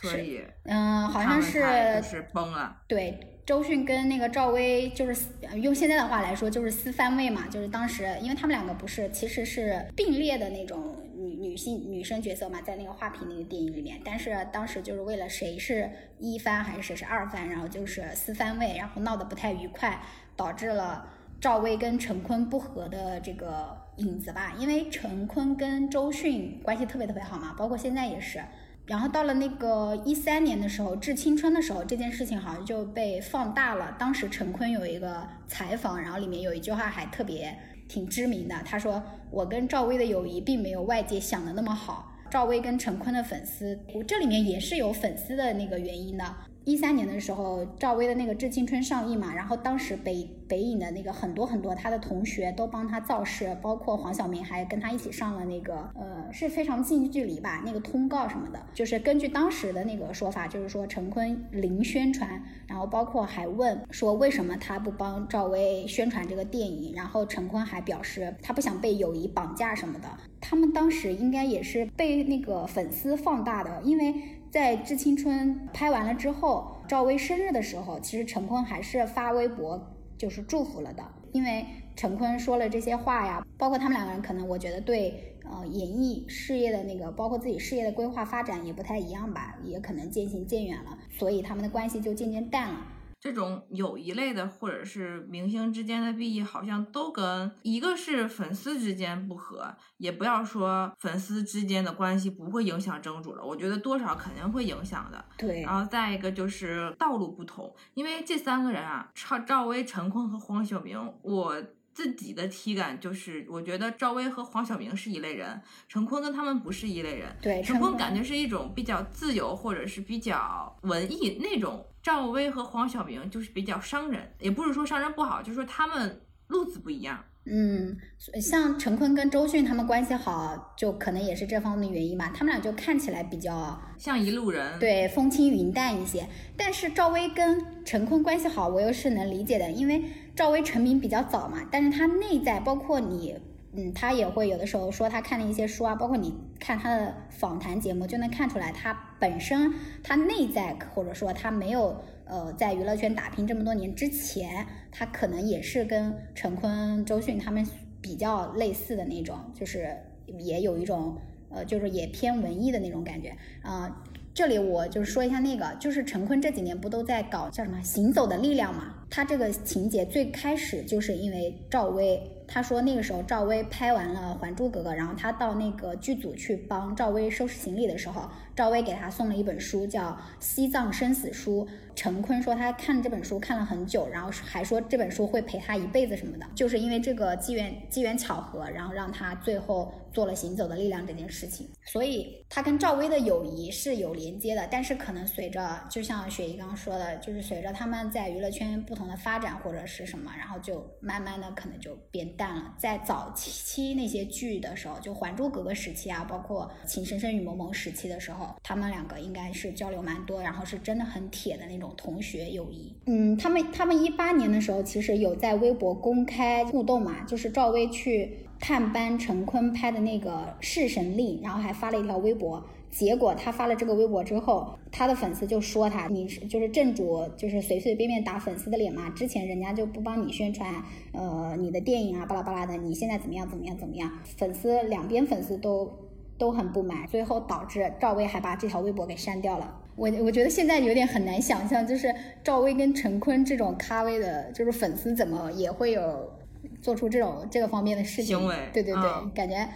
所以嗯，好像是就是崩了。对，周迅跟那个赵薇就是用现在的话来说就是撕番位嘛，就是当时因为他们两个不是其实是并列的那种女女性女生角色嘛，在那个画皮那个电影里面，但是当时就是为了谁是一番还是谁是二番，然后就是撕番位，然后闹得不太愉快，导致了。赵薇跟陈坤不和的这个影子吧，因为陈坤跟周迅关系特别特别好嘛，包括现在也是。然后到了那个一三年的时候，致青春的时候，这件事情好像就被放大了。当时陈坤有一个采访，然后里面有一句话还特别挺知名的，他说：“我跟赵薇的友谊并没有外界想的那么好。”赵薇跟陈坤的粉丝，我这里面也是有粉丝的那个原因的。一三年的时候，赵薇的那个《致青春》上映嘛，然后当时北北影的那个很多很多他的同学都帮他造势，包括黄晓明还跟他一起上了那个呃是非常近距离吧那个通告什么的，就是根据当时的那个说法，就是说陈坤零宣传，然后包括还问说为什么他不帮赵薇宣传这个电影，然后陈坤还表示他不想被友谊绑架什么的，他们当时应该也是被那个粉丝放大的，因为。在《致青春》拍完了之后，赵薇生日的时候，其实陈坤还是发微博就是祝福了的。因为陈坤说了这些话呀，包括他们两个人可能我觉得对呃演艺事业的那个，包括自己事业的规划发展也不太一样吧，也可能渐行渐远了，所以他们的关系就渐渐淡了。这种友谊类的，或者是明星之间的 B E，好像都跟一个是粉丝之间不和，也不要说粉丝之间的关系不会影响正主了，我觉得多少肯定会影响的。对，然后再一个就是道路不同，因为这三个人啊，赵赵薇、陈坤和黄晓明，我。自己的体感就是，我觉得赵薇和黄晓明是一类人，陈坤跟他们不是一类人。对，陈坤感觉是一种比较自由或者是比较文艺那种，赵薇和黄晓明就是比较商人，也不是说商人不好，就是说他们路子不一样。嗯，像陈坤跟周迅他们关系好，就可能也是这方面的原因吧。他们俩就看起来比较像一路人，对，风轻云淡一些。但是赵薇跟陈坤关系好，我又是能理解的，因为赵薇成名比较早嘛。但是她内在，包括你，嗯，他也会有的时候说他看的一些书啊，包括你看他的访谈节目，就能看出来他本身他内在，或者说他没有。呃，在娱乐圈打拼这么多年之前，他可能也是跟陈坤、周迅他们比较类似的那种，就是也有一种呃，就是也偏文艺的那种感觉啊。这里我就是说一下那个，就是陈坤这几年不都在搞叫什么《行走的力量》嘛？他这个情节最开始就是因为赵薇。他说那个时候赵薇拍完了《还珠格格》，然后他到那个剧组去帮赵薇收拾行李的时候，赵薇给他送了一本书，叫《西藏生死书》。陈坤说他看这本书看了很久，然后还说这本书会陪他一辈子什么的。就是因为这个机缘机缘巧合，然后让他最后做了《行走的力量》这件事情。所以他跟赵薇的友谊是有连接的，但是可能随着就像雪姨刚刚说的，就是随着他们在娱乐圈不同的发展或者是什么，然后就慢慢的可能就变。淡了，在早期那些剧的时候，就《还珠格格》时期啊，包括《情深深雨蒙蒙》时期的时候，他们两个应该是交流蛮多，然后是真的很铁的那种同学友谊。嗯，他们他们一八年的时候，其实有在微博公开互动嘛，就是赵薇去探班陈坤拍的那个《弑神令》，然后还发了一条微博。结果他发了这个微博之后，他的粉丝就说他，你就是正主，就是随随便便打粉丝的脸嘛。之前人家就不帮你宣传，呃，你的电影啊，巴拉巴拉的，你现在怎么样怎么样怎么样？粉丝两边粉丝都都很不满，最后导致赵薇还把这条微博给删掉了。我我觉得现在有点很难想象，就是赵薇跟陈坤这种咖位的，就是粉丝怎么也会有做出这种这个方面的事情行为对对对，嗯感觉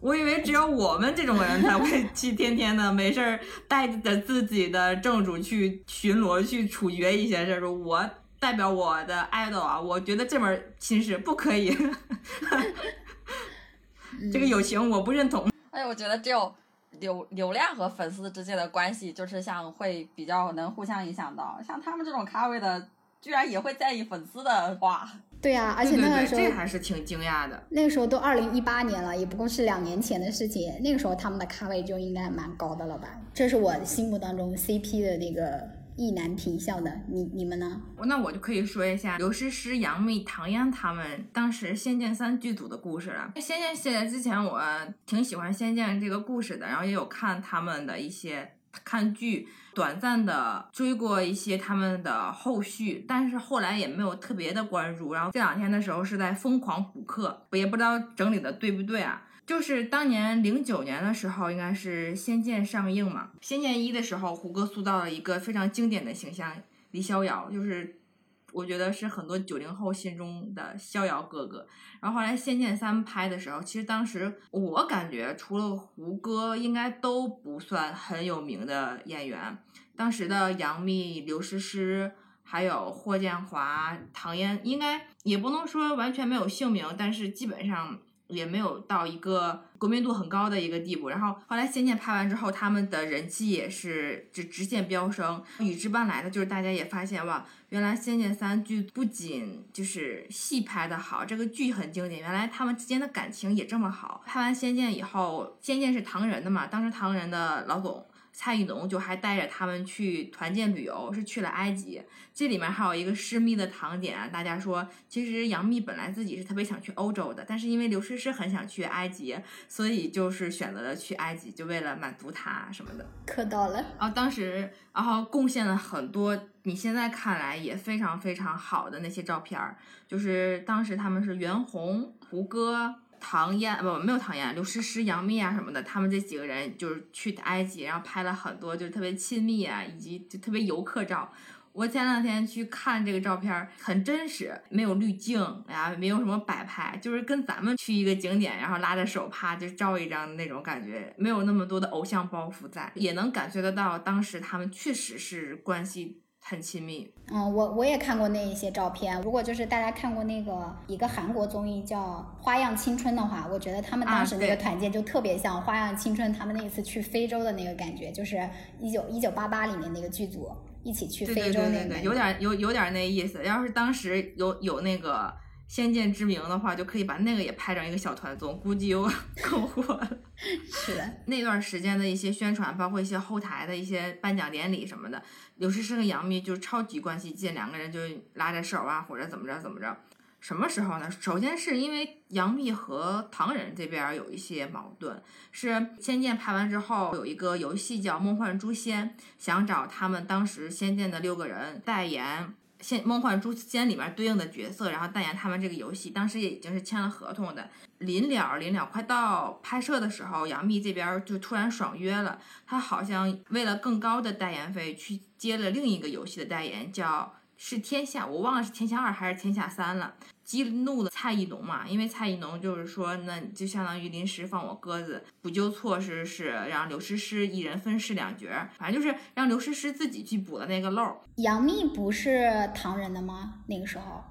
我以为只有我们这种人才会 去天天的没事儿带着自己的正主去巡逻去处决一些事儿，说我代表我的 idol 啊，我觉得这门亲事不可以，这个友情我不认同。哎，我觉得只有流流量和粉丝之间的关系，就是像会比较能互相影响到，像他们这种咖位的，居然也会在意粉丝的话。对呀、而且那个时候这还是挺惊讶的。那个时候都二零一八年了，也不过是两年前的事情。那个时候他们的咖位就应该蛮高的了吧？这是我心目当中 CP 的那个意难平笑的。你你们呢？那我就可以说一下刘诗诗、杨幂、唐嫣他们当时《仙剑三》剧组的故事了。《仙剑》系列之前我挺喜欢《仙剑》这个故事的，然后也有看他们的一些看剧，短暂的追过一些他们的后续，但是后来也没有特别的关注。然后这两天的时候是在疯狂补课，我也不知道整理的对不对啊。就是当年零九年的时候，应该是《仙剑》上映嘛，《仙剑一》的时候，胡歌塑造了一个非常经典的形象，李逍遥，就是我觉得是很多九零后心中的逍遥哥哥。然后后来《仙剑三》拍的时候，其实当时我感觉除了胡歌，应该都不算很有名的演员。当时的杨幂、刘诗诗。还有霍建华、唐嫣，应该也不能说完全没有姓名，但是基本上也没有到一个国民度很高的一个地步。然后后来《仙剑》拍完之后，他们的人气也是直直线飙升。与之伴来的就是大家也发现哇，原来《仙剑三》剧不仅就是戏拍的好，这个剧很经典，原来他们之间的感情也这么好。拍完《仙剑》以后，《仙剑》是唐人的嘛，当时唐人的老总。蔡依农就还带着他们去团建旅游，是去了埃及。这里面还有一个私密的糖点啊，大家说，其实杨幂本来自己是特别想去欧洲的，但是因为刘诗诗很想去埃及，所以就是选择了去埃及，就为了满足她什么的。磕到了，然后当时，然后贡献了很多你现在看来也非常非常好的那些照片儿，就是当时他们是袁弘、胡歌。唐嫣不没有唐嫣，刘诗诗、杨幂啊什么的，他们这几个人就是去埃及，然后拍了很多就是特别亲密啊，以及就特别游客照。我前两天去看这个照片，很真实，没有滤镜呀，没有什么摆拍，就是跟咱们去一个景点，然后拉着手啪就照一张那种感觉，没有那么多的偶像包袱在，也能感觉得到当时他们确实是关系很亲密。嗯，我我也看过那一些照片。如果就是大家看过那个一个韩国综艺叫《花样青春》的话，我觉得他们当时那个团建就特别像《花样青春》他们那一次去非洲的那个感觉，就是一九一九八八里面那个剧组一起去非洲那个。有点有有点那意思。要是当时有有那个先见之明的话，就可以把那个也拍成一个小团综，估计又 更火了。是的，那段时间的一些宣传，包括一些后台的一些颁奖典礼什么的，刘诗诗和杨幂就是超级关系近，两个人就拉着手啊，或者怎么着怎么着。什么时候呢？首先是因为杨幂和唐人这边有一些矛盾，是《仙剑》拍完之后有一个游戏叫《梦幻诛仙》，想找他们当时《仙剑》的六个人代言。仙《梦幻诛仙》里面对应的角色，然后代言他们这个游戏，当时也已经是签了合同的。临了临了，快到拍摄的时候，杨幂这边就突然爽约了，她好像为了更高的代言费去接了另一个游戏的代言，叫是天下，我忘了是天下二还是天下三了。激怒了蔡依农嘛，因为蔡依农就是说，那就相当于临时放我鸽子，补救措施是让刘诗诗一人分饰两角，反正就是让刘诗诗自己去补了那个漏。杨幂不是唐人的吗？那个时候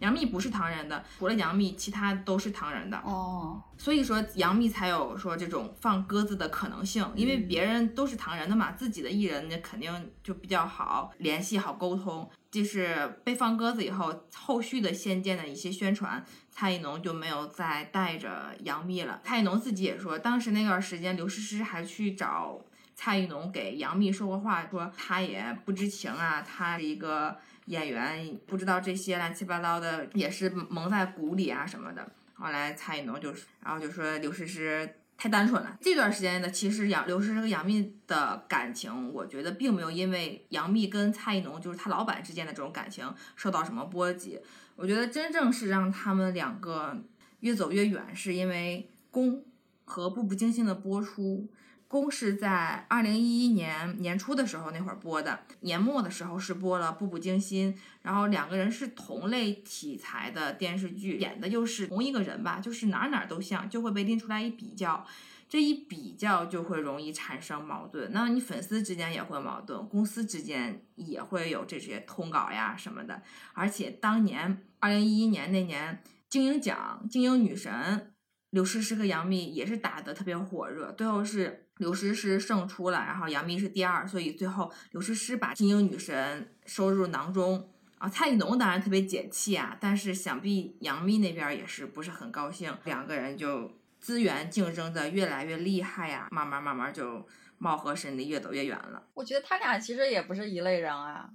杨幂不是唐人的，除了杨幂，其他都是唐人的。哦，所以说杨幂才有说这种放鸽子的可能性，因为别人都是唐人的嘛，自己的艺人那肯定就比较好联系、好沟通。就是被放鸽子以后，后续的《仙剑》的一些宣传，蔡艺农就没有再带着杨幂了。蔡艺农自己也说，当时那段时间，刘诗诗还去找蔡艺农给杨幂说过话，说她也不知情啊，她是一个演员，不知道这些乱七八糟的，也是蒙在鼓里啊什么的。后来蔡依农就是，然后就说刘诗诗太单纯了。这段时间呢，其实杨刘诗诗和杨幂的感情，我觉得并没有因为杨幂跟蔡依农就是她老板之间的这种感情受到什么波及。我觉得真正是让他们两个越走越远，是因为宫和步步惊心的播出。宫是在二零一一年年初的时候那会儿播的，年末的时候是播了《步步惊心》，然后两个人是同类题材的电视剧，演的又是同一个人吧，就是哪哪都像，就会被拎出来一比较。这一比较就会容易产生矛盾，那你粉丝之间也会矛盾，公司之间也会有这些通稿呀什么的。而且当年二零一一年那年金鹰奖，金鹰女神刘诗诗和杨幂也是打得特别火热，最后是刘诗诗胜出了，然后杨幂是第二，所以最后刘诗诗把金鹰女神收入囊中啊。蔡依农当然特别解气啊，但是想必杨幂那边也是不是很高兴，两个人就。资源竞争的越来越厉害呀，慢慢慢慢就貌合神离，越走越远了。我觉得他俩其实也不是一类人啊，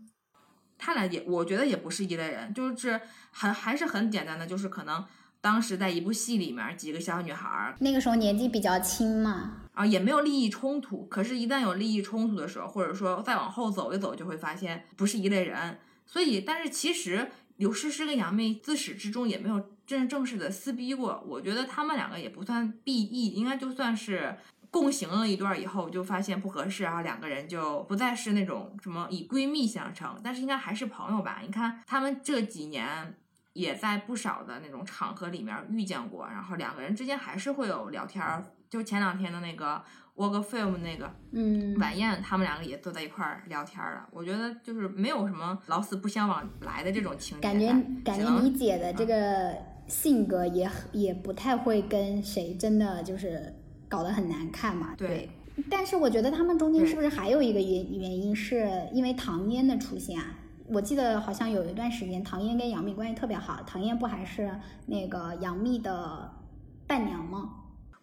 他俩也我觉得也不是一类人，就是很还是很简单的，就是可能当时在一部戏里面几个小女孩，那个时候年纪比较轻嘛，啊也没有利益冲突，可是，一旦有利益冲突的时候，或者说再往后走一走，就会发现不是一类人。所以，但是其实。刘诗诗跟杨幂自始至终也没有真正正式的撕逼过，我觉得他们两个也不算 B E，应该就算是共行了一段以后，就发现不合适，然后两个人就不再是那种什么以闺蜜相称，但是应该还是朋友吧？你看他们这几年也在不少的那种场合里面遇见过，然后两个人之间还是会有聊天。就前两天的那个 Work Film 那个，嗯，晚宴，他们两个也坐在一块儿聊天了。我觉得就是没有什么老死不相往来的这种情节。感觉感觉你姐的这个性格也也不太会跟谁真的就是搞得很难看嘛。对。但是我觉得他们中间是不是还有一个原原因，是因为唐嫣的出现啊？我记得好像有一段时间唐嫣跟杨幂关系特别好，唐嫣不还是那个杨幂的伴娘吗？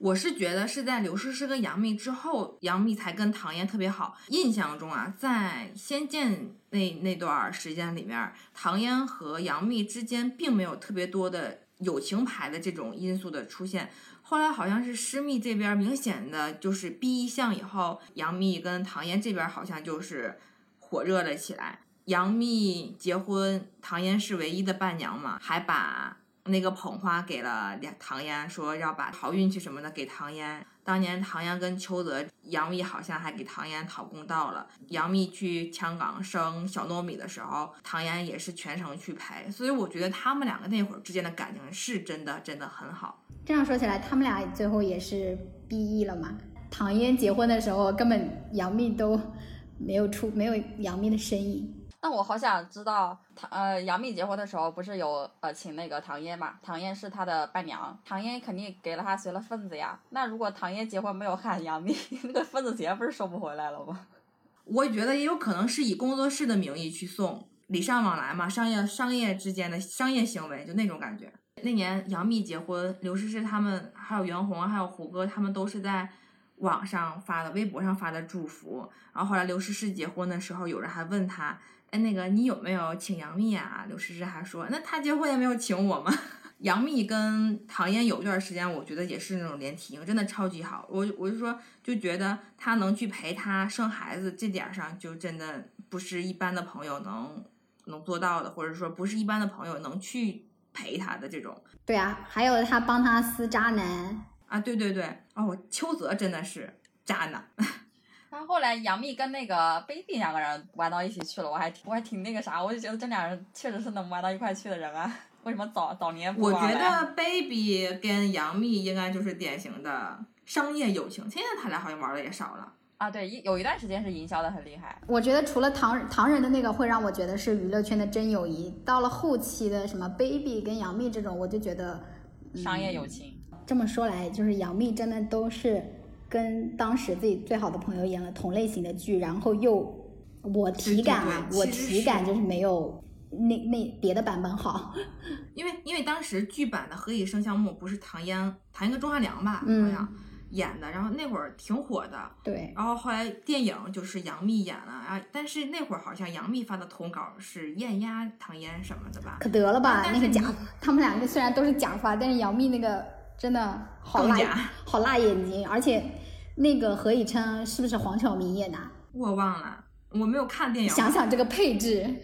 我是觉得是在刘诗诗跟杨幂之后，杨幂才跟唐嫣特别好。印象中啊，在《仙剑》那那段时间里面，唐嫣和杨幂之间并没有特别多的友情牌的这种因素的出现。后来好像是施密这边明显的就是逼一项以后，杨幂跟唐嫣这边好像就是火热了起来。杨幂结婚，唐嫣是唯一的伴娘嘛，还把。那个捧花给了两唐嫣，说要把好运气什么的给唐嫣。当年唐嫣跟邱泽、杨幂好像还给唐嫣讨公道了。杨幂去香港生小糯米的时候，唐嫣也是全程去陪。所以我觉得他们两个那会儿之间的感情是真的真的很好。这样说起来，他们俩最后也是 B E 了嘛？唐嫣结婚的时候，根本杨幂都没有出，没有杨幂的身影。那我好想知道，唐呃杨幂结婚的时候不是有呃请那个唐嫣嘛？唐嫣是她的伴娘，唐嫣肯定给了她随了份子呀。那如果唐嫣结婚没有喊杨幂，那个份子钱不是收不回来了吗？我觉得也有可能是以工作室的名义去送，礼尚往来嘛，商业商业之间的商业行为，就那种感觉。那年杨幂结婚，刘诗诗他们还有袁弘还有胡歌他们都是在网上发的，微博上发的祝福。然后后来刘诗诗结婚的时候，有人还问她。哎，那个你有没有请杨幂啊？刘诗诗还说，那她结婚也没有请我吗？杨幂跟唐嫣有一段时间，我觉得也是那种连体婴，真的超级好。我我就说，就觉得她能去陪她生孩子这点上，就真的不是一般的朋友能能做到的，或者说不是一般的朋友能去陪她的这种。对啊，还有她帮她撕渣男啊，对对对，哦，邱泽真的是渣男。然后后来杨幂跟那个 baby 两个人玩到一起去了，我还我还挺那个啥，我就觉得这俩人确实是能玩到一块去的人啊。为什么早早年不我觉得 baby 跟杨幂应该就是典型的商业友情，现在他俩好像玩的也少了啊。对，一有一段时间是营销的很厉害。我觉得除了唐唐人的那个会让我觉得是娱乐圈的真友谊，到了后期的什么 baby 跟杨幂这种，我就觉得商业友情。这么说来，就是杨幂真的都是。跟当时自己最好的朋友演了同类型的剧，然后又我体感啊，我体感就是没有那那别的版本好，因为因为当时剧版的《何以笙箫默》不是唐嫣唐嫣跟钟汉良吧，好像演的，然后那会儿挺火的，对，然后后来电影就是杨幂演了啊，但是那会儿好像杨幂发的通稿是艳压唐嫣什么的吧？可得了吧，那个假，他们两个虽然都是假发，但是杨幂那个真的好辣，好辣眼睛，而且。那个何以琛是不是黄晓明演的？我忘了，我没有看电影。想想这个配置，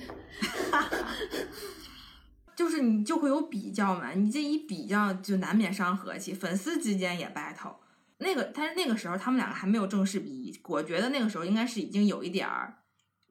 就是你就会有比较嘛，你这一比较就难免伤和气，粉丝之间也 battle。那个，但是那个时候他们两个还没有正式比，我觉得那个时候应该是已经有一点儿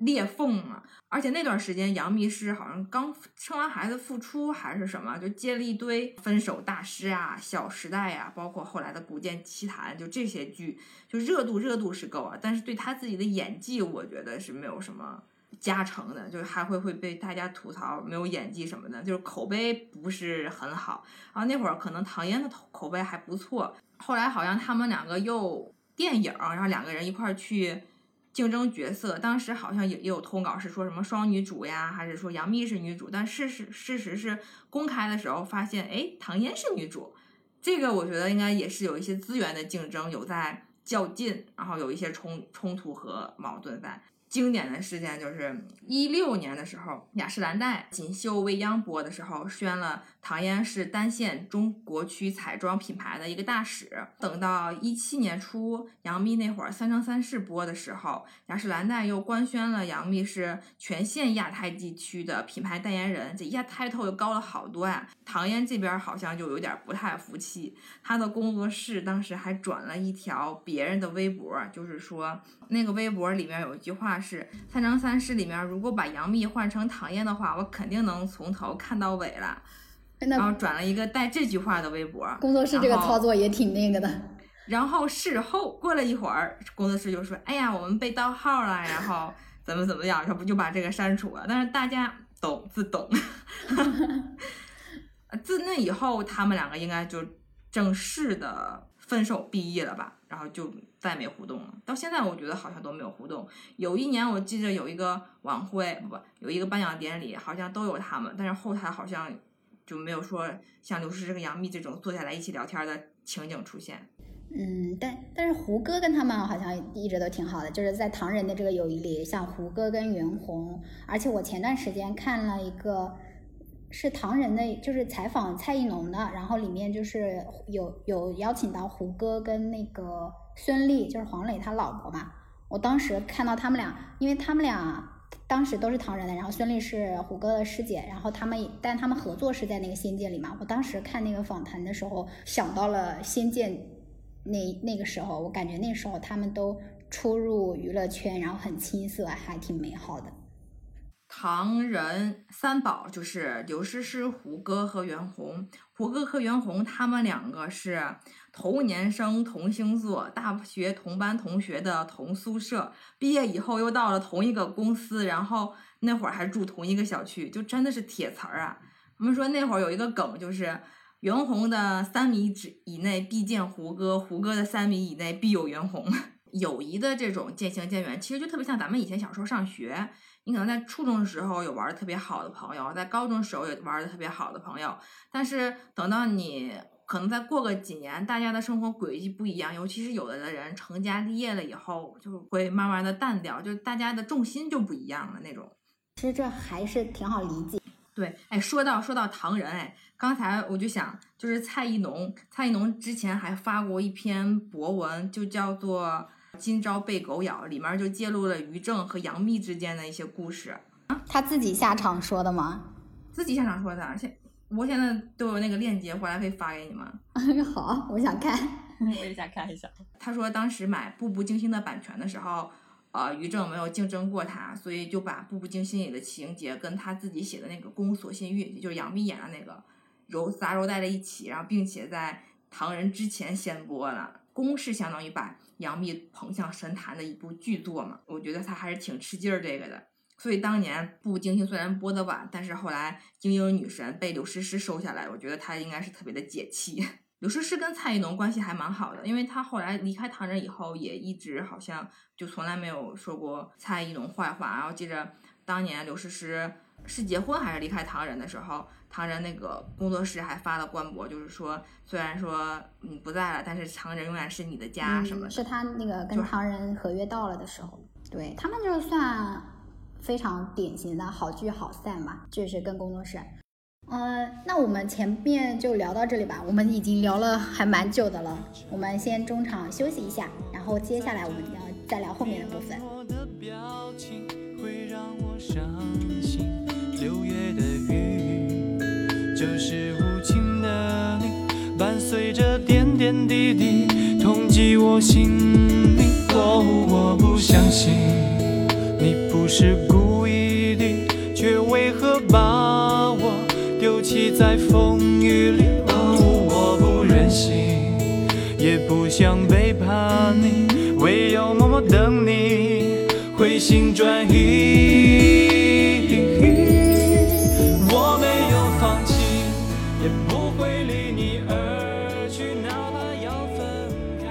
裂缝了。而且那段时间杨幂是好像刚生完孩子复出还是什么，就接了一堆分手大师啊、小时代呀，包括后来的古剑奇谭，就这些剧，就热度热度是够啊，但是对她自己的演技，我觉得是没有什么。加成的，就是还会会被大家吐槽没有演技什么的，就是口碑不是很好。然后那会儿可能唐嫣的口碑还不错，后来好像他们两个又电影，然后两个人一块儿去竞争角色。当时好像也也有通稿是说什么双女主呀，还是说杨幂是女主？但事实事实是公开的时候发现，哎，唐嫣是女主。这个我觉得应该也是有一些资源的竞争，有在较劲，然后有一些冲冲突和矛盾在。经典的事件就是一六年的时候，雅诗兰黛锦绣未央播的时候，宣了唐嫣是单线中国区彩妆品牌的一个大使。等到一七年初，杨幂那会儿《三生三世》播的时候，雅诗兰黛又官宣了杨幂是全线亚太地区的品牌代言人，这亚 title 又高了好多呀。唐嫣这边好像就有点不太服气，她的工作室当时还转了一条别人的微博，就是说那个微博里面有一句话。是《三生三世》里面，如果把杨幂换成唐嫣的话，我肯定能从头看到尾了。然后转了一个带这句话的微博。工作室这个操作也挺那个的。然后事后过了一会儿，工作室就说：“哎呀，我们被盗号了，然后怎么怎么样，然后不就把这个删除了。”但是大家懂自懂。自那以后，他们两个应该就正式的。分手毕业了吧，然后就再没互动了。到现在我觉得好像都没有互动。有一年我记得有一个晚会，不，有一个颁奖典礼，好像都有他们，但是后台好像就没有说像刘诗诗跟杨幂这种坐下来一起聊天的情景出现。嗯，但但是胡歌跟他们好像一直都挺好的，就是在唐人的这个友谊里，像胡歌跟袁弘，而且我前段时间看了一个。是唐人的，就是采访蔡艺农的，然后里面就是有有邀请到胡歌跟那个孙俪，就是黄磊他老婆嘛。我当时看到他们俩，因为他们俩当时都是唐人的，然后孙俪是胡歌的师姐，然后他们但他们合作是在那个《仙剑》里嘛。我当时看那个访谈的时候，想到了《仙剑》那那个时候，我感觉那时候他们都初入娱乐圈，然后很青涩，还挺美好的。唐人三宝就是刘诗诗、胡歌和袁弘。胡歌和袁弘他们两个是同年生、同星座、大学同班同学的同宿舍，毕业以后又到了同一个公司，然后那会儿还住同一个小区，就真的是铁词儿啊。我们说那会儿有一个梗，就是袁弘的三米之以内必见胡歌，胡歌的三米以内必有袁弘。友谊的这种渐行渐远，其实就特别像咱们以前小时候上学。你可能在初中的时候有玩的特别好的朋友，在高中时候有玩的特别好的朋友，但是等到你可能再过个几年，大家的生活轨迹不一样，尤其是有的的人成家立业了以后，就会慢慢的淡掉，就大家的重心就不一样了那种。其实这还是挺好理解。对，哎，说到说到唐人，哎，刚才我就想，就是蔡艺农，蔡艺农之前还发过一篇博文，就叫做。今朝被狗咬，里面就揭露了于正和杨幂之间的一些故事啊。他自己下场说的吗？自己下场说的，而且我现在都有那个链接，回来可以发给你们。好，我想看，我也想看一下。他说当时买《步步惊心》的版权的时候，呃，于正没有竞争过他，所以就把《步步惊心》里的情节跟他自己写的那个《宫锁心玉》，就是杨幂演的那个，揉杂糅在了一起，然后并且在唐人之前先播了。宫是相当于把杨幂捧向神坛的一部巨作嘛，我觉得他还是挺吃劲儿这个的。所以当年《步步惊心》虽然播的晚，但是后来精英女神被刘诗诗收下来，我觉得她应该是特别的解气。刘诗诗跟蔡艺农关系还蛮好的，因为她后来离开唐人以后，也一直好像就从来没有说过蔡艺农坏话。然后记着当年刘诗诗。是结婚还是离开唐人的时候，唐人那个工作室还发了官博，就是说虽然说你不在了，但是唐人永远是你的家什么。是他那个跟唐人合约到了的时候，对他们就算非常典型的好聚好散嘛，就是跟工作室。嗯，那我们前面就聊到这里吧，我们已经聊了还蛮久的了，我们先中场休息一下，然后接下来我们要再聊后面的部分。就是无情的你，伴随着点点滴滴，痛击。我心里，哦，我不相信你不是故意的，却为何把我丢弃在风雨里？哦，我不忍心，也不想背叛你，唯有默默等你回心转意。我没有放弃，也不会离你而去，哪怕要分开。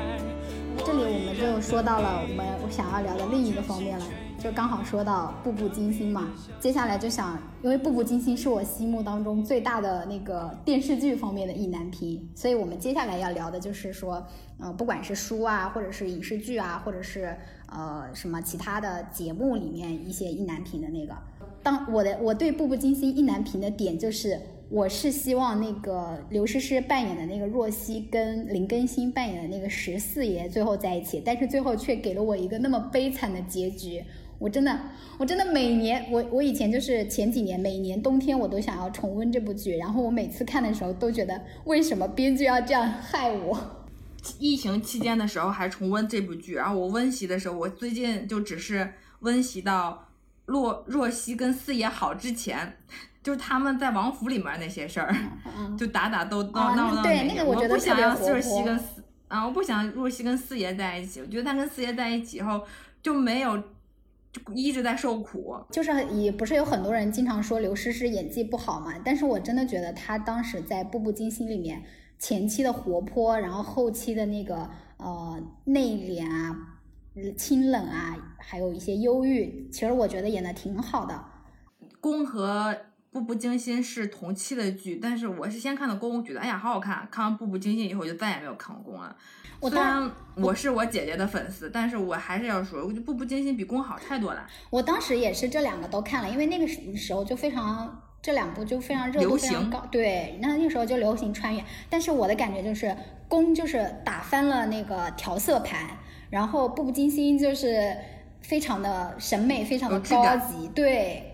这里我们就说到了我们我想要聊的另一个方面了，就刚好说到《步步惊心》嘛。接下来就想，因为《步步惊心》是我心目当中最大的那个电视剧方面的意难平，所以我们接下来要聊的就是说，呃，不管是书啊，或者是影视剧啊，或者是呃什么其他的节目里面一些意难平的那个。当我的我对《步步惊心》意难平的点就是，我是希望那个刘诗诗扮演的那个若曦跟林更新扮演的那个十四爷最后在一起，但是最后却给了我一个那么悲惨的结局。我真的，我真的每年，我我以前就是前几年每年冬天我都想要重温这部剧，然后我每次看的时候都觉得为什么编剧要这样害我？疫情期间的时候还重温这部剧，然后我温习的时候，我最近就只是温习到若若曦跟四爷好之前，就是他们在王府里面那些事儿，嗯，就打打斗斗啊闹闹对那个我觉得不想要若曦跟四啊，我不想若曦跟四爷在一起，我觉得他跟四爷在一起以后就没有就一直在受苦。就是也不是有很多人经常说刘诗诗演技不好嘛，但是我真的觉得她当时在《步步惊心》里面前期的活泼，然后后期的那个呃内敛啊、清冷啊，还有一些忧郁，其实我觉得演的挺好的。宫和步步惊心是同期的剧，但是我是先看的宫，觉得哎呀好好看，看完步步惊心以后就再也没有看过宫了。我当虽然我是我姐姐的粉丝，但是我还是要说，我觉得步步惊心比宫好太多了。我当时也是这两个都看了，因为那个时时候就非常这两部就非常热度流行非常高，对，那那时候就流行穿越。但是我的感觉就是宫就是打翻了那个调色盘，然后步步惊心就是非常的审美非常的高级，对，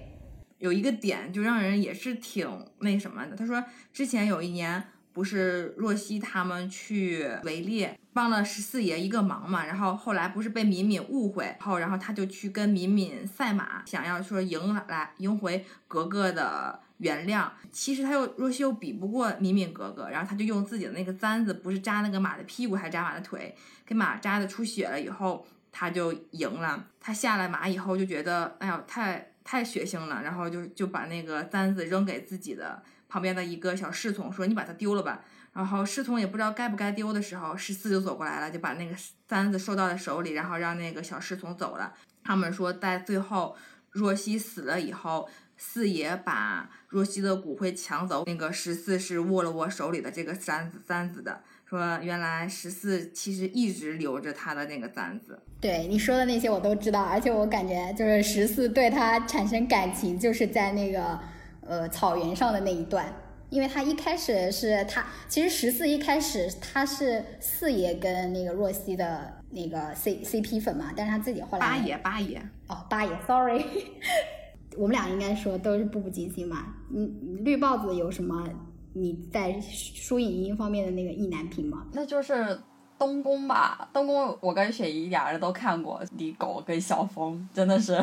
有一个点就让人也是挺那什么的。他说之前有一年不是若曦他们去围猎，帮了十四爷一个忙嘛，然后后来不是被敏敏误会，后然后他就去跟敏敏赛马，想要说赢来赢回格格的原谅。其实他又若曦又比不过敏敏格格，然后他就用自己的那个簪子，不是扎那个马的屁股，还扎马的腿，给马扎的出血了以后。他就赢了，他下了马以后就觉得，哎呀，太太血腥了，然后就就把那个簪子扔给自己的旁边的一个小侍从，说你把它丢了吧。然后侍从也不知道该不该丢的时候，十四就走过来了，就把那个簪子收到了手里，然后让那个小侍从走了。他们说，在最后若曦死了以后，四爷把若曦的骨灰抢走，那个十四是握了握手里的这个簪子簪子的，说原来十四其实一直留着他的那个簪子。对你说的那些我都知道，而且我感觉就是十四对他产生感情，就是在那个呃草原上的那一段，因为他一开始是他，其实十四一开始他是四爷跟那个若曦的那个 C C P 粉嘛，但是他自己后来八爷，八爷，哦八爷，sorry，我们俩应该说都是步步惊心嘛。嗯，绿帽子有什么你在输影音方面的那个意难平吗？那就是东宫吧，东宫我跟雪姨俩人都看过，李狗跟小峰真的是，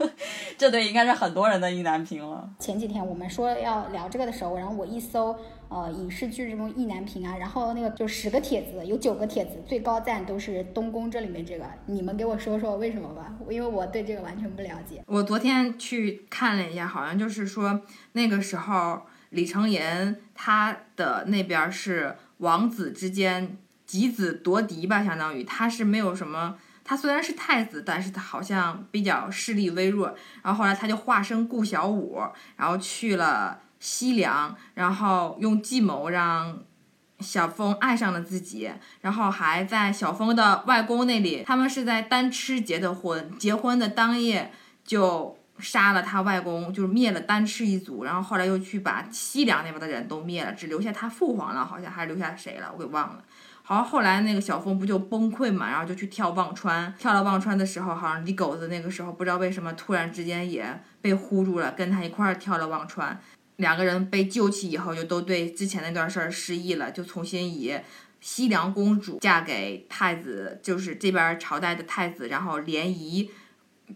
这对应该是很多人的意难平了。前几天我们说要聊这个的时候，然后我一搜，呃，影视剧这种意难平啊，然后那个就十个帖子，有九个帖子最高赞都是东宫这里面这个，你们给我说说为什么吧，因为我对这个完全不了解。我昨天去看了一下，好像就是说那个时候李承言他的那边是王子之间几子夺嫡吧，相当于他是没有什么。他虽然是太子，但是他好像比较势力微弱。然后后来他就化身顾小五，然后去了西凉，然后用计谋让小峰爱上了自己，然后还在小峰的外公那里，他们是在单吃结的婚，结婚的当夜就杀了他外公，就是灭了单吃一族，然后后来又去把西凉那边的人都灭了，只留下他父皇了，好像还留下谁了，我给忘了。好像后来那个小峰不就崩溃嘛，然后就去跳忘川，跳了忘川的时候，好像李狗子那个时候不知道为什么突然之间也被呼住了，跟他一块儿跳了忘川。两个人被救起以后，就都对之前那段事儿失忆了，就重新以西凉公主嫁给太子，就是这边朝代的太子，然后联谊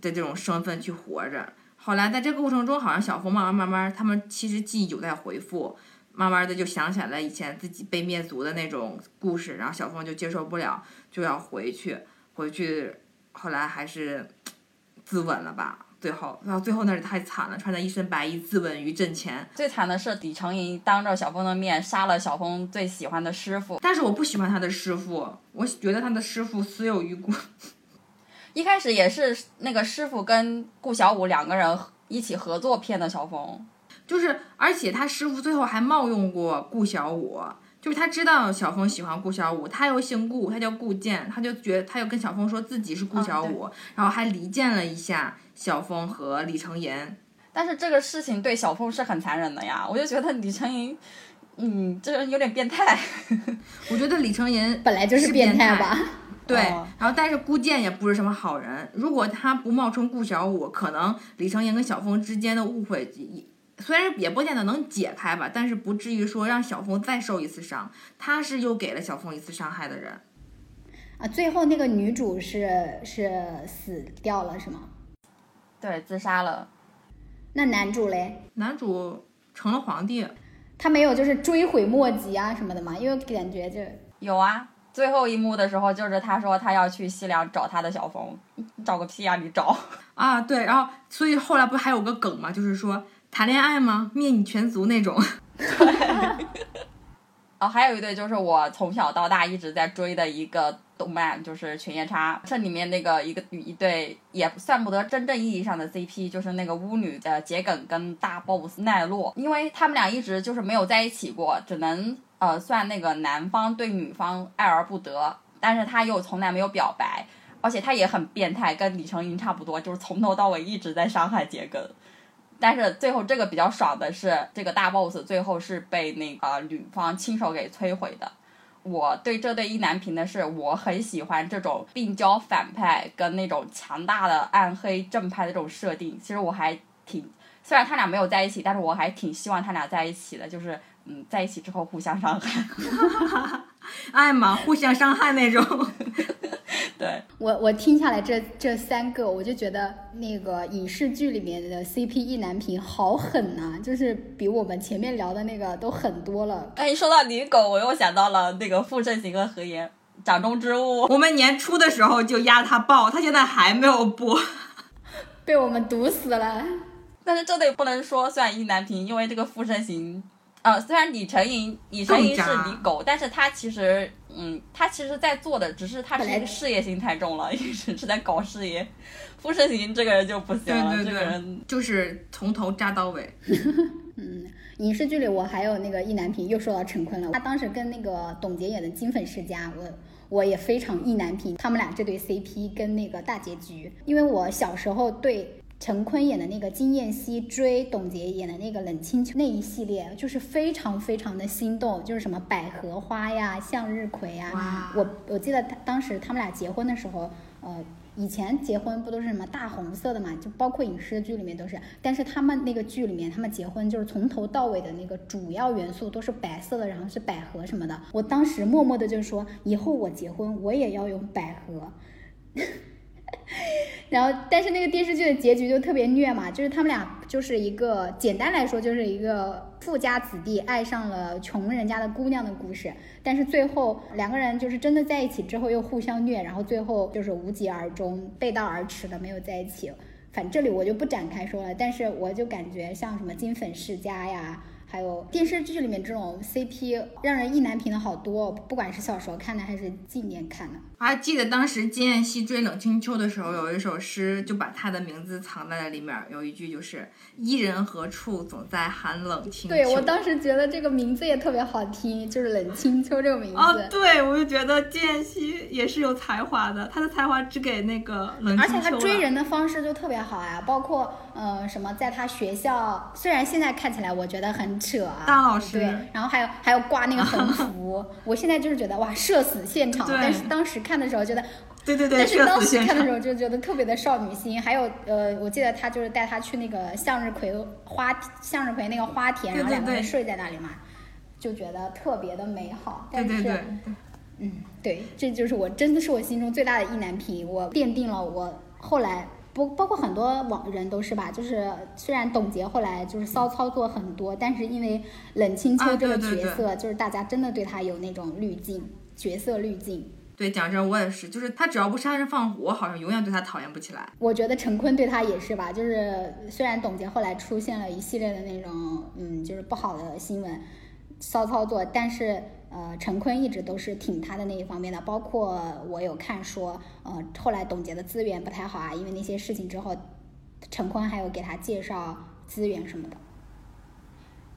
的这种身份去活着。后来在这个过程中，好像小峰慢慢慢慢，他们其实记忆有在恢复，慢慢的就想起来了以前自己被灭族的那种故事，然后小峰就接受不了，就要回去，回去，后来还是自刎了吧。最后，然后最后那是太惨了，穿着一身白衣自刎于阵前。最惨的是李成银当着小峰的面杀了小峰最喜欢的师傅。但是我不喜欢他的师傅，我觉得他的师傅死有余辜。一开始也是那个师傅跟顾小五两个人一起合作骗的小峰，就是而且他师傅最后还冒用过顾小五，就是他知道小峰喜欢顾小五，他又姓顾，他叫顾剑，他就觉得他又跟小峰说自己是顾小五，然后还离间了一下小峰和李成言。但是这个事情对小峰是很残忍的呀，我就觉得李成银，嗯，这人有点变态。我觉得李成言本来就是变态吧。对，然后但是顾剑也不是什么好人。如果他不冒充顾小五，可能李成言跟小峰之间的误会，虽然也不见得能解开吧，但是不至于说让小峰再受一次伤。他是又给了小峰一次伤害的人。啊，最后那个女主是是死掉了是吗？对，自杀了。那男主嘞？男主成了皇帝。他没有就是追悔莫及啊什么的吗？因为感觉就有啊。最后一幕的时候，就是他说他要去西凉找他的小峰，找个屁啊！你找 啊？对，然后所以后来不还有个梗吗？就是说谈恋爱吗？灭你全族那种。哦，还有一对就是我从小到大一直在追的一个动漫，就是《犬夜叉》。这里面那个一个一对也算不得真正意义上的 CP，就是那个巫女的桔梗跟大 boss 奈落，因为他们俩一直就是没有在一起过，只能。呃，算那个男方对女方爱而不得，但是他又从来没有表白，而且他也很变态，跟李成英差不多，就是从头到尾一直在伤害桔梗。但是最后这个比较爽的是，这个大 boss 最后是被那个女方亲手给摧毁的。我对这对意难平的是，我很喜欢这种病娇反派跟那种强大的暗黑正派的这种设定。其实我还挺，虽然他俩没有在一起，但是我还挺希望他俩在一起的，就是。嗯，在一起之后互相伤害，爱嘛，互相伤害那种。对我，我听下来这这三个，我就觉得那个影视剧里面的 CP 意难平好狠呐，就是比我们前面聊的那个都狠多了。哎，一说到李狗，我又想到了那个傅盛行和何言掌中之物。我们年初的时候就压他爆，他现在还没有播，被我们毒死了。但是这得不能说算意难平，因为这个傅盛行。呃，虽然李成银，李成银是李狗，但是他其实，嗯，他其实在做的，只是他是一个事业心太重了，一直是在搞事业。傅盛行这个人就不行了，这个人就是从头扎到尾。嗯，影视剧里我还有那个意难平，又说到陈坤了。他当时跟那个董洁演的《金粉世家》，我我也非常意难平，他们俩这对 CP 跟那个大结局，因为我小时候对。陈坤演的那个金燕西追董洁演的那个冷清秋那一系列，就是非常非常的心动，就是什么百合花呀、向日葵呀。我我记得他当时他们俩结婚的时候，呃，以前结婚不都是什么大红色的嘛？就包括影视剧里面都是。但是他们那个剧里面，他们结婚就是从头到尾的那个主要元素都是白色的，然后是百合什么的。我当时默默的就说，以后我结婚我也要用百合。然后，但是那个电视剧的结局就特别虐嘛，就是他们俩就是一个简单来说就是一个富家子弟爱上了穷人家的姑娘的故事，但是最后两个人就是真的在一起之后又互相虐，然后最后就是无疾而终，背道而驰的没有在一起。反正这里我就不展开说了，但是我就感觉像什么金粉世家呀。还有电视剧里面这种 CP 让人意难平的好多，不管是小时候看的还是近年看的。我还记得当时金燕西追冷清秋的时候，有一首诗就把他的名字藏在了里面，有一句就是“伊人何处，总在寒冷清秋”。对我当时觉得这个名字也特别好听，就是冷清秋这个名字。哦，对，我就觉得金燕西也是有才华的，他的才华只给那个冷清秋。而且他追人的方式就特别好呀，包括呃什么，在他学校，虽然现在看起来我觉得很。扯啊！大老师，对，然后还有还有挂那个横幅，我现在就是觉得哇，社死现场。但是当时看的时候觉得，对对对，但是当时看的时候就觉得特别的少女心。还有呃，我记得他就是带他去那个向日葵花向日葵那个花田，然后两个人睡在那里嘛，就觉得特别的美好。对对对。嗯，对，这就是我真的是我心中最大的意难平，我奠定了我后来不包括很多网人都是吧，就是虽然董洁后来就是骚操作很多，但是因为冷清秋啊这个对对角色，就是大家真的对她有那种滤镜，角色滤镜。对，讲真，我也是，就是他只要不杀人放火，我好像永远对他讨厌不起来。我觉得陈坤对他也是吧，就是虽然董洁后来出现了一系列的那种嗯，就是不好的新闻、骚操作，但是呃，陈坤一直都是挺他的那一方面的。包括我有看说，呃，后来董洁的资源不太好啊，因为那些事情之后，陈坤还有给他介绍资源什么的。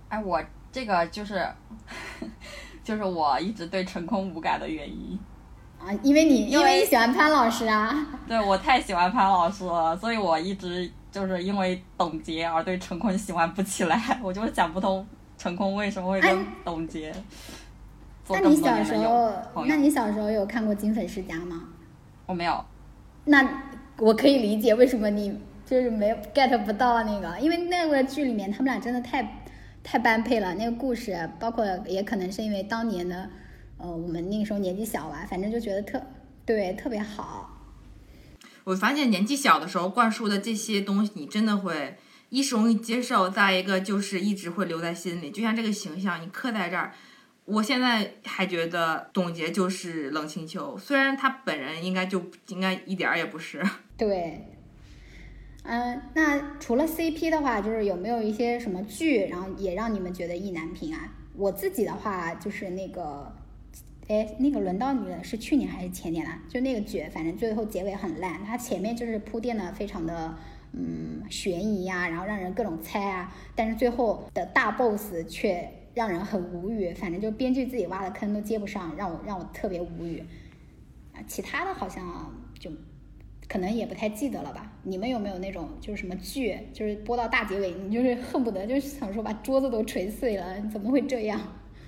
哎，我这个就是 就是我一直对陈坤无感的原因。啊，因为你因因为为你喜欢潘老师啊，对我太喜欢潘老师了，所以我一直就是因为董洁而对陈坤喜欢不起来，我就是想不通陈坤为什么会跟哎董洁做那你小时候，那你小时候有看过《金粉世家》吗？我没有，那我可以理解为什么你就是没有 get 不到那个，因为那个剧里面他们俩真的太太般配了。那个故事，包括也可能是因为当年的呃我们那个时候年纪小吧，反正就觉得特对特别好。我发现年纪小的时候灌输的这些东西，你真的会一是容易接受，再一个就是一直会留在心里。就像这个形象，你刻在这儿。我现在还觉得董洁就是冷清秋，虽然她本人应该就应该一点儿也不是。对，嗯、那除了 CP 的话，就是有没有一些什么剧，然后也让你们觉得意难平啊？我自己的话就是那个，哎，那个轮到你了，是去年还是前年啊？就那个剧，反正最后结尾很烂，它前面就是铺垫的非常的。嗯，悬疑呀、然后让人各种猜啊，但是最后的大 boss 却让人很无语，反正就编剧自己挖的坑都接不上，让我让我特别无语。啊，其他的好像就可能也不太记得了吧？你们有没有那种就是什么剧，就是播到大结尾，你就是恨不得就是想说把桌子都捶碎了，怎么会这样？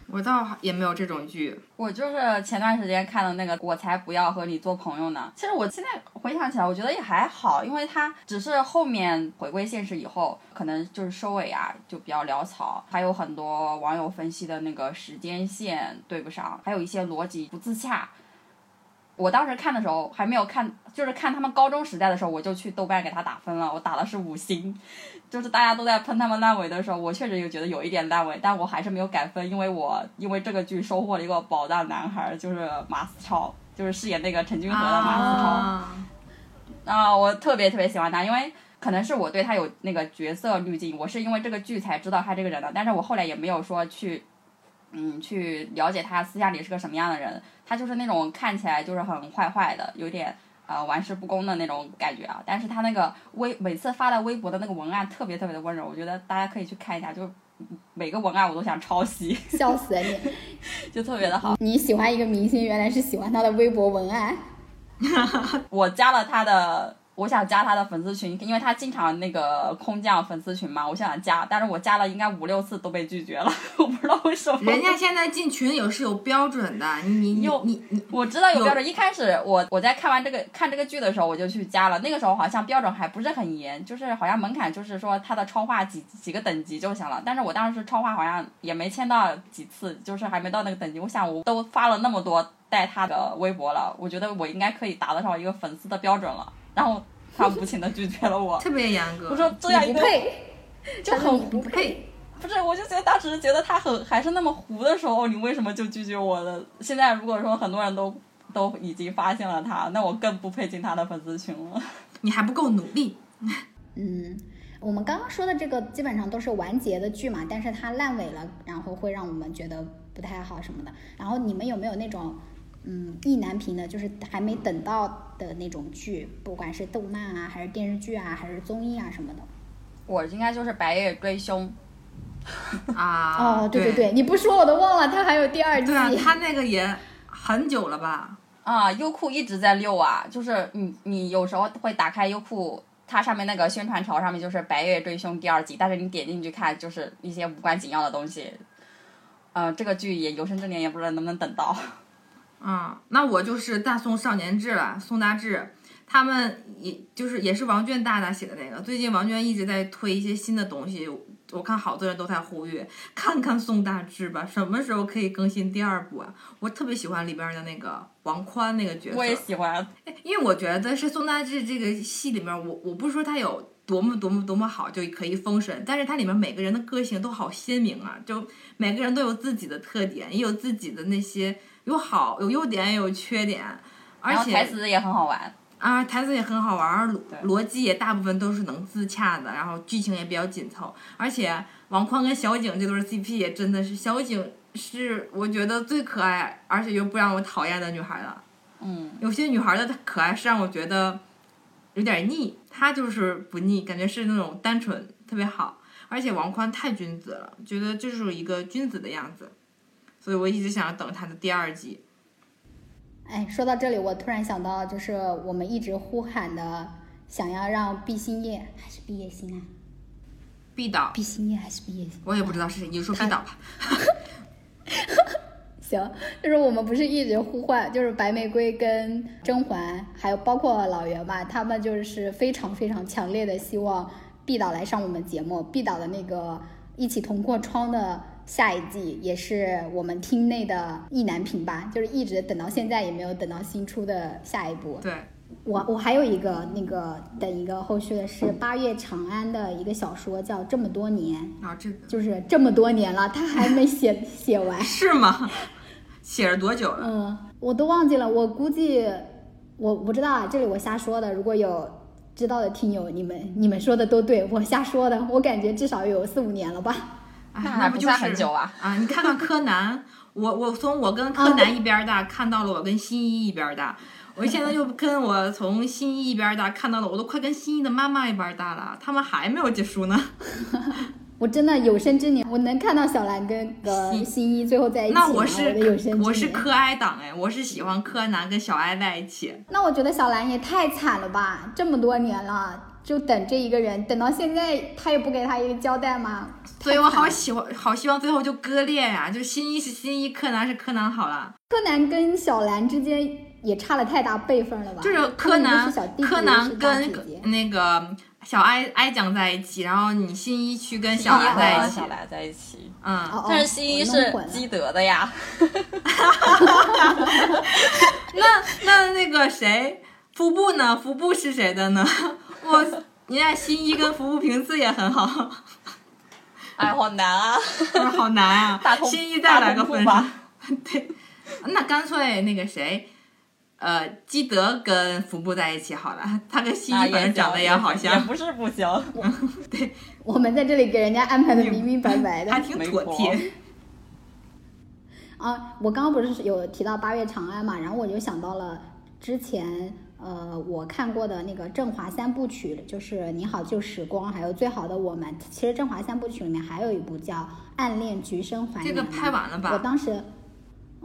我倒也没有这种剧，我就是前段时间看的那个《我才不要和你做朋友呢》。其实我现在回想起来，我觉得也还好，因为它只是后面回归现实以后，可能就是收尾啊就比较潦草，还有很多网友分析的那个时间线对不上，还有一些逻辑不自洽。我当时看的时候还没有看，就是看他们高中时代的时候，我就去豆瓣给他打分了，我打的是五星。就是大家都在喷他们烂尾的时候，我确实有觉得有一点烂尾，但我还是没有改分，因为我因为这个剧收获了一个宝藏男孩，就是马思超，就是饰演那个陈君和的马思超。啊，啊，我特别特别喜欢他，因为可能是我对他有那个角色滤镜，我是因为这个剧才知道他这个人的，但是我后来也没有说去，嗯，去了解他私下里是个什么样的人，他就是那种看起来就是很坏坏的，有点呃玩世不恭的那种感觉啊，但是他那个微每次发的微博的那个文案特别特别的温柔，我觉得大家可以去看一下，就每个文案我都想抄袭，笑死你！就特别的好。你喜欢一个明星，原来是喜欢他的微博文案。我加了他的，我想加他的粉丝群，因为他经常那个空降粉丝群嘛，我想加，但是我加了应该五六次都被拒绝了，我不知道为什么。人家现在进群有是有标准的，你你你你你我知道有有标准，一开始我我在看完这个看这个剧的时候，我就去加了，那个时候好像标准还不是很严，就是好像门槛就是说他的超话几几个等级就行了，但是我当时超话好像也没签到几次，就是还没到那个等级，我想我都发了那么多带他的微博了，我觉得我应该可以达得上一个粉丝的标准了，然后他无情的拒绝了我，特别严格。我说这样一个 就很不配。不是，我就觉得当时觉得他很还是那么糊的时候，你为什么就拒绝我了？现在如果说很多人都都已经发现了他，那我更不配进他的粉丝群了。你还不够努力。嗯，我们刚刚说的这个基本上都是完结的剧嘛，但是它烂尾了，然后会让我们觉得不太好什么的。然后你们有没有那种嗯意难平的，就是还没等到的那种剧，不管是动漫啊，还是电视剧啊，还是综艺啊什么的？我应该就是《白夜追凶》，啊，哦，对对对，你不说我都忘了，它还有第二季。对啊，它那个也很久了吧？啊，优酷一直在溜啊，就是你你有时候会打开优酷，它上面那个宣传条上面就是《白夜追凶》第二季，但是你点进去看就是一些无关紧要的东西。呃，这个剧也有生之年也不知道能不能等到。嗯，那我就是大宋少年志了，宋大志，他们也就是也是王娟大大写的那个。最近王娟一直在推一些新的东西，我看好多人都在呼吁看看宋大志吧，什么时候可以更新第二部啊？我特别喜欢里边的那个王宽那个角色，我也喜欢。因为我觉得是宋大志这个戏里面，我我不是说他有多么多么多么好就可以封神，但是它里面每个人的个性都好鲜明啊，就每个人都有自己的特点，也有自己的那些有好有优点也有缺点，而且台词也很好玩。啊，台词也很好玩儿，逻辑也大部分都是能自洽的，然后剧情也比较紧凑，而且王宽跟小景这对 CP 也真的是，小景是我觉得最可爱，而且又不让我讨厌的女孩了。嗯，有些女孩的可爱是让我觉得有点腻，他就是不腻，感觉是那种单纯，特别好。而且王宽太君子了，觉得就是一个君子的样子，所以我一直想要等他的第二季。哎，说到这里，我突然想到，就是我们一直呼喊的，想要让毕兴业还是毕业星啊？毕导，毕兴业还是毕业星？我也不知道是谁，你就说毕导吧。行，就是我们不是一直呼唤，就是白玫瑰跟甄嬛，还有包括老袁吧，他们就是非常非常强烈的希望毕导来上我们节目。毕导的那个一起同过窗的下一季，也是我们厅内的意难平吧，就是一直等到现在也没有等到新出的下一部。对，我我还有一个那个等一个后续的是八月长安的一个小说，叫《这么多年》，啊，这个就是这么多年了，他还没写 写完。是吗？写了多久了？嗯，我都忘记了，我估计我不知道啊，这里我瞎说的。如果有知道的听友，你们你们说的都对，我瞎说的，我感觉至少有四五年了吧。哎，那不就是很久啊啊！你看看柯南，我我从我跟柯南一边儿大看到了我跟新一一边儿大，我现在又跟我从新一一边儿大看到了，我都快跟新一的妈妈一边儿大了，他们还没有结束呢。我真的有生之年，我能看到小兰跟个新新一最后在一起吗，那我。是我是柯哀党哎，我是喜欢柯南跟小哀在一起。那我觉得小兰也太惨了吧，这么多年了，就等这一个人，等到现在他也不给他一个交代吗？所以我好喜欢，好希望最后就割裂呀、就新一是新一，柯南是柯南好了。柯南跟小兰之间也差了太大辈分了吧？就是柯南柯南跟那个小哀哀讲在一起，然后你新一去跟小新一兰在一起小，来在一起，嗯，哦哦但是新一我是弄混了基德的呀。那那那个谁，服部呢？服部是谁的呢？我，你看新一跟服部平次也很好，哎，好难啊！好难啊新一再来个分对，那干脆那个谁。呃，基德跟服部在一起好了，他跟新那也一反正长得也好像，也不是不行。我们在这里给人家安排的明明白白的还挺妥帖。啊！我刚刚不是有提到八月长安嘛，然后我就想到了之前呃我看过的那个振华三部曲，就是《你好旧时光》，还有《最好的我们》。其实振华三部曲里面还有一部叫《暗恋橘生淮南》这个拍完了吧我当时。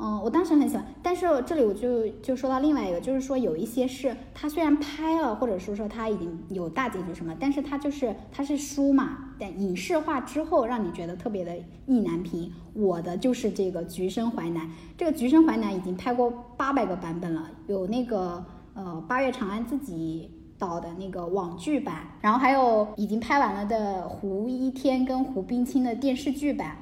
嗯，我当时很喜欢，但是这里我就就说到另外一个，就是说有一些是它虽然拍了，或者说说它已经有大结局什么，但是它就是它是书嘛，但影视化之后让你觉得特别的意难平。我的就是这个《橘生淮南》，这个《橘生淮南》已经拍过八百个版本了，有那个呃八月长安自己导的那个网剧版，然后还有已经拍完了的胡一天跟胡冰卿的电视剧版。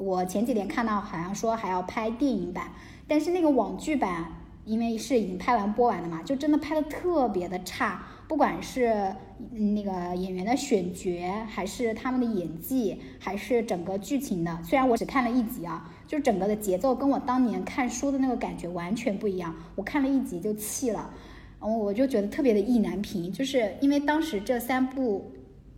我前几天看到好像说还要拍电影版，但是那个网剧版因为是已经拍完播完的嘛，就真的拍的特别的差，不管是那个演员的选角，还是他们的演技，还是整个剧情的。虽然我只看了一集啊，就整个的节奏跟我当年看书的那个感觉完全不一样。我看了一集就气了，然后我就觉得特别的意难平，就是因为当时这三部。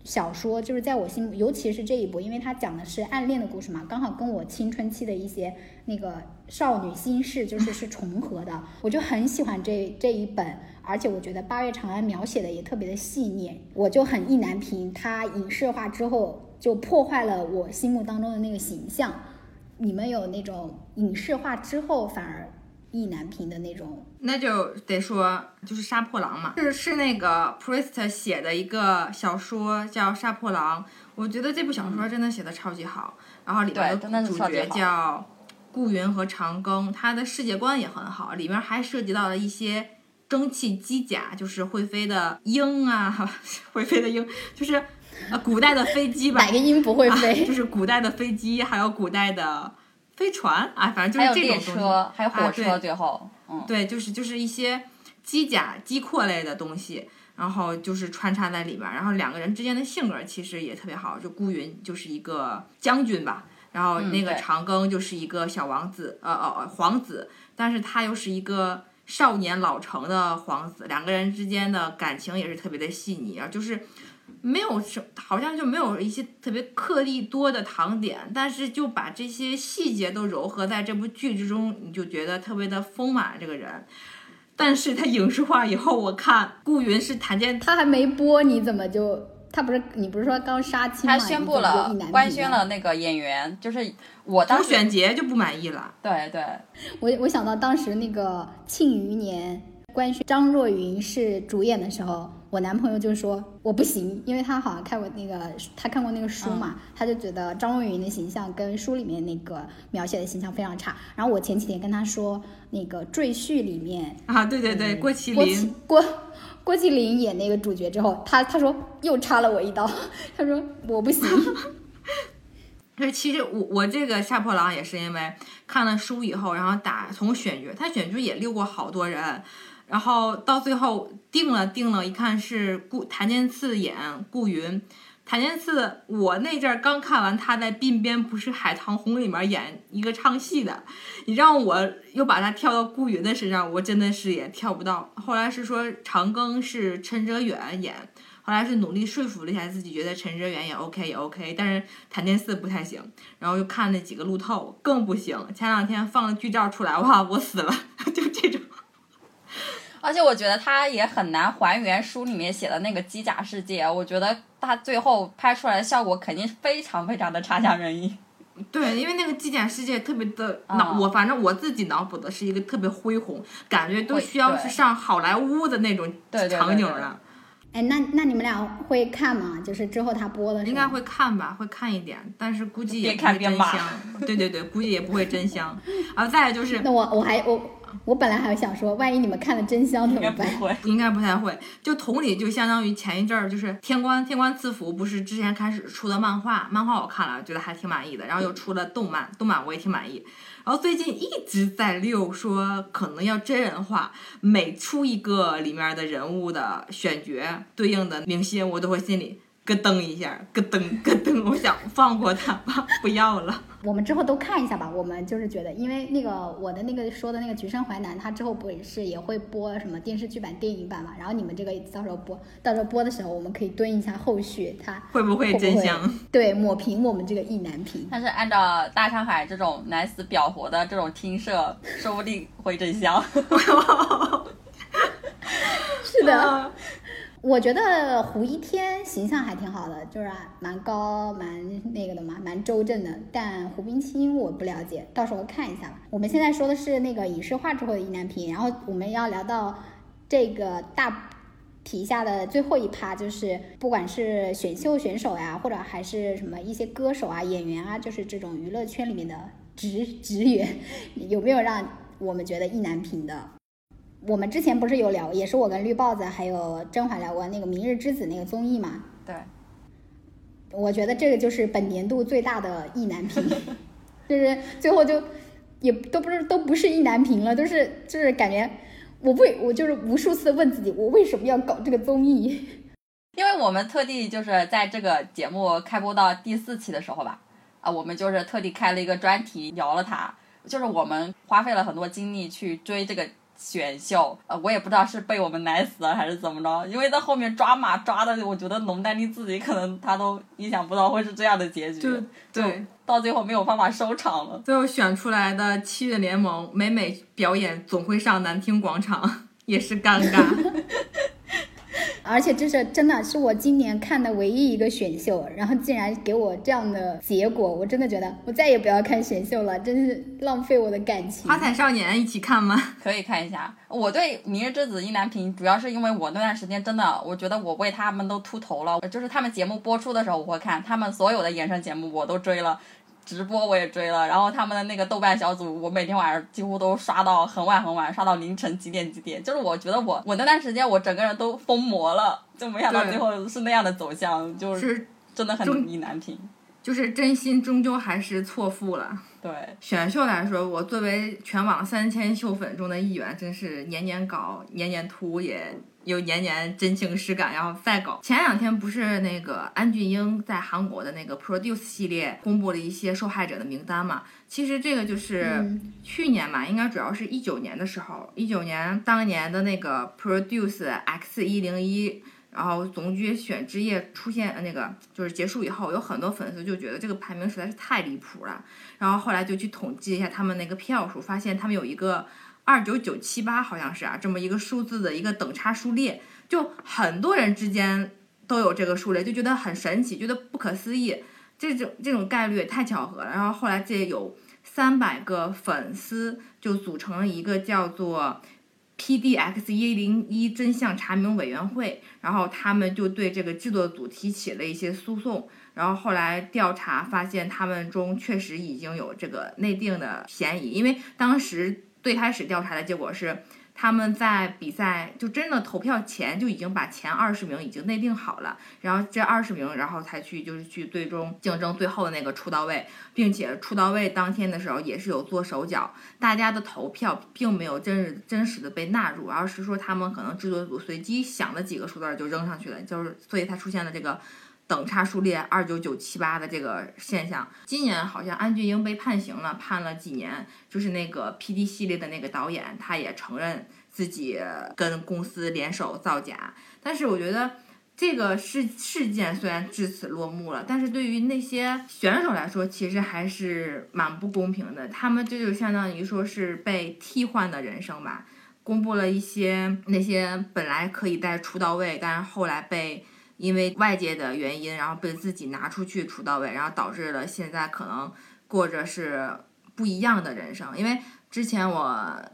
小说就是在我心，尤其是这一部，因为它讲的是暗恋的故事嘛，刚好跟我青春期的一些那个少女心事就是是重合的，我就很喜欢这这一本，而且我觉得八月长安描写的也特别的细腻，我就很意难平，它影视化之后就破坏了我心目当中的那个形象。你们有那种影视化之后反而意难平的那种。那就得说，就是《杀破狼》嘛，是是那个 Priest 写的一个小说叫《杀破狼》，我觉得这部小说真的写的超级好，然后里边对真的的主角叫顾云和长庚，他的世界观也很好，里面还涉及到了一些蒸汽机甲，就是会飞的鹰啊，会飞的鹰，就是呃古代的飞机吧哪，个音不会啊飞？就是古代的飞机，还有古代的飞船啊，反正就是这种东西。车，还有火啊车，对最后，嗯，对，就是就是一些机甲、机括类的东西，然后就是穿插在里边儿。然后两个人之间的性格其实也特别好，就顾云就是一个将军吧，然后那个长庚就是一个小王子，呃呃呃皇子，但是他又是一个少年老成的皇子，两个人之间的感情也是特别的细腻啊，就是。没有什，好像就没有一些特别颗粒多的糖点，但是就把这些细节都糅合在这部剧之中，你就觉得特别的丰满这个人。但是他影视化以后，我看顾云是谭健 他还没播，你怎么就？他不是你不是说刚杀青吗？他宣布了官宣了那个演员，就是我当时选杰就不满意了。对对，我我想到当时那个《庆余年》官宣张若昀是主演的时候，我男朋友就说我不行，因为他好像看过那个他看过那个书嘛，他就觉得张若昀的形象跟书里面那个描写的形象非常差。然后我前几天跟他说，那个《赘婿》里面啊，对对对，郭麒麟麒郭郭麒麟演那个主角之后，他他说又插了我一刀，他说我不行。这其实我我这个杀破狼也是因为看了书以后，然后打从选角，他选角也溜过好多人，然后到最后定了定了，一看是顾谭健次演顾云。谭健次，我那阵儿刚看完他在《鬓边不是海棠红》里面演一个唱戏的，你让我又把他跳到顾云的身上，我真的是也跳不到。后来是说长庚是陈哲远演，后来是努力说服了一下自己，觉得陈哲远也 OK 也 OK，但是谭健次不太行。然后又看那几个路透更不行。前两天放了剧照出来，哇，我死了，就这种。而且我觉得他也很难还原书里面写的那个机甲世界，我觉得他最后拍出来的效果肯定非常非常的差强人意。对，因为那个机甲世界特别的啊脑，我反正我自己脑补的是一个特别恢宏，感觉都需要对是上好莱坞的那种场景了。哎，那那你们俩会看吗？就是之后他播的时候，应该会看吧，会看一点，但是估计也不会真香。对对对，估计也不会真香。然后再就是那我我还我我本来还想说，万一你们看了真香怎应该么办？不会。应该不太会。就同理，就相当于前一阵儿，就是天官天官赐福，不是之前开始出的漫画，漫画我看了，觉得还挺满意的。然后又出了动漫，动漫我也挺满意。然后最近一直在溜说可能要真人化，每出一个里面的人物的选角对应的明星，我都会心里咯噔一下，咯噔咯噔，我想放过他吧，不要了。我们之后都看一下吧。我们就是觉得，因为那个我的那个说的那个《橘生淮南》，它之后不也是也会播什么电视剧版、电影版嘛？然后你们这个到时候播，到时候播的时候，我们可以蹲一下后续，它会不会真香？对抹平我们这个意难平。但是按照大上海这种奶死婊活的这种听社，说不定会真香。是的，啊我觉得胡一天形象还挺好的，就是蛮高、蛮那个的嘛，蛮周正的。但胡冰卿我不了解，到时候看一下吧。我们现在说的是那个影视化之后的意难平，然后我们要聊到这个大题下的最后一趴，就是不管是选秀选手呀，或者还是什么一些歌手啊、演员啊，就是这种娱乐圈里面的职职员，有没有让我们觉得意难平的？我们之前不是有聊，也是我跟绿豹子还有甄嬛聊过那个《明日之子》那个综艺嘛？对，我觉得这个就是本年度最大的意难平，就是最后就也都不是都不是意难平了，都是就是感觉我为我就是无数次地问自己，我为什么要搞这个综艺？因为我们特地就是在这个节目开播到第四期的时候吧，啊，我们就是特地开了一个专题聊了它，就是我们花费了很多精力去追这个选秀，呃，我也不知道是被我们奶死了还是怎么着，因为在后面抓马抓的，我觉得龙丹妮自己可能她都意想不到会是这样的结局，就对，到最后没有办法收场了。最后选出来的七月联盟，每每表演总会上南厅广场，也是尴尬。而且这是真的是我今年看的唯一一个选秀，然后竟然给我这样的结果，我真的觉得我再也不要看选秀了，真是浪费我的感情。花彩少年一起看吗？可以看一下。我对《明日之子》意难平，主要是因为我那段时间真的，我觉得我为他们都秃头了。就是他们节目播出的时候我会看，他们所有的衍生节目我都追了，直播我也追了，然后他们的那个豆瓣小组，我每天晚上几乎都刷到很晚很晚，刷到凌晨几点几点。就是我觉得我我那段时间我整个人都疯魔了，就没想到最后是那样的走向，就是是真的很意难平。就是真心终究还是错付了。对，选秀来说，我作为全网三千秀粉中的一员，真是年年搞，年年突，也有年年真情实感，然后再搞。前两天不是那个安俊英在韩国的那个 Produce 系列公布了一些受害者的名单嘛？其实这个就是嗯去年嘛，应该主要是一九年的时候，一九年当年的那个 Produce X 一零一。然后总决选之夜出现呃那个就是结束以后，有很多粉丝就觉得这个排名实在是太离谱了，然后后来就去统计一下他们那个票数，发现他们有一个二九九七八，好像是啊，这么一个数字的一个等差数列，就很多人之间都有这个数列，就觉得很神奇，觉得不可思议，这种这种概率也太巧合了。然后后来这有三百个粉丝就组成了一个叫做 PDX 一零一真相查明委员会，然后他们就对这个制作组提起了一些诉讼。然后后来调查发现，他们中确实已经有这个内定的嫌疑，因为当时最开始调查的结果是，他们在比赛就真的投票前就已经把前二十名已经内定好了，然后这二十名，然后才去就是去最终竞争最后的那个出道位，并且出道位当天的时候也是有做手脚，大家的投票并没有真实真实的被纳入，而是说他们可能制作组随机想了几个数字就扔上去了，就是所以才出现了这个。等差数列二九九七八的这个现象，今年好像安俊英被判刑了，判了几年。就是那个 P D 系列的那个导演，他也承认自己跟公司联手造假。但是我觉得这个事事件虽然至此落幕了，但是对于那些选手来说，其实还是蛮不公平的。他们这就相当于说是被替换的人生吧。公布了一些那些本来可以在出道位，但是后来被因为外界的原因，然后被自己拿出去出到位，然后导致了现在可能过着是不一样的人生。因为之前我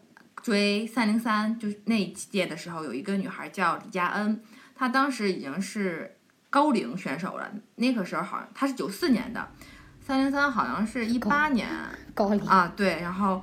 追三零三，就是那一届的时候，有一个女孩叫李佳恩，她当时已经是高龄选手了。那个时候好像她是九四年的，三零三好像是一八年高龄啊，对，然后。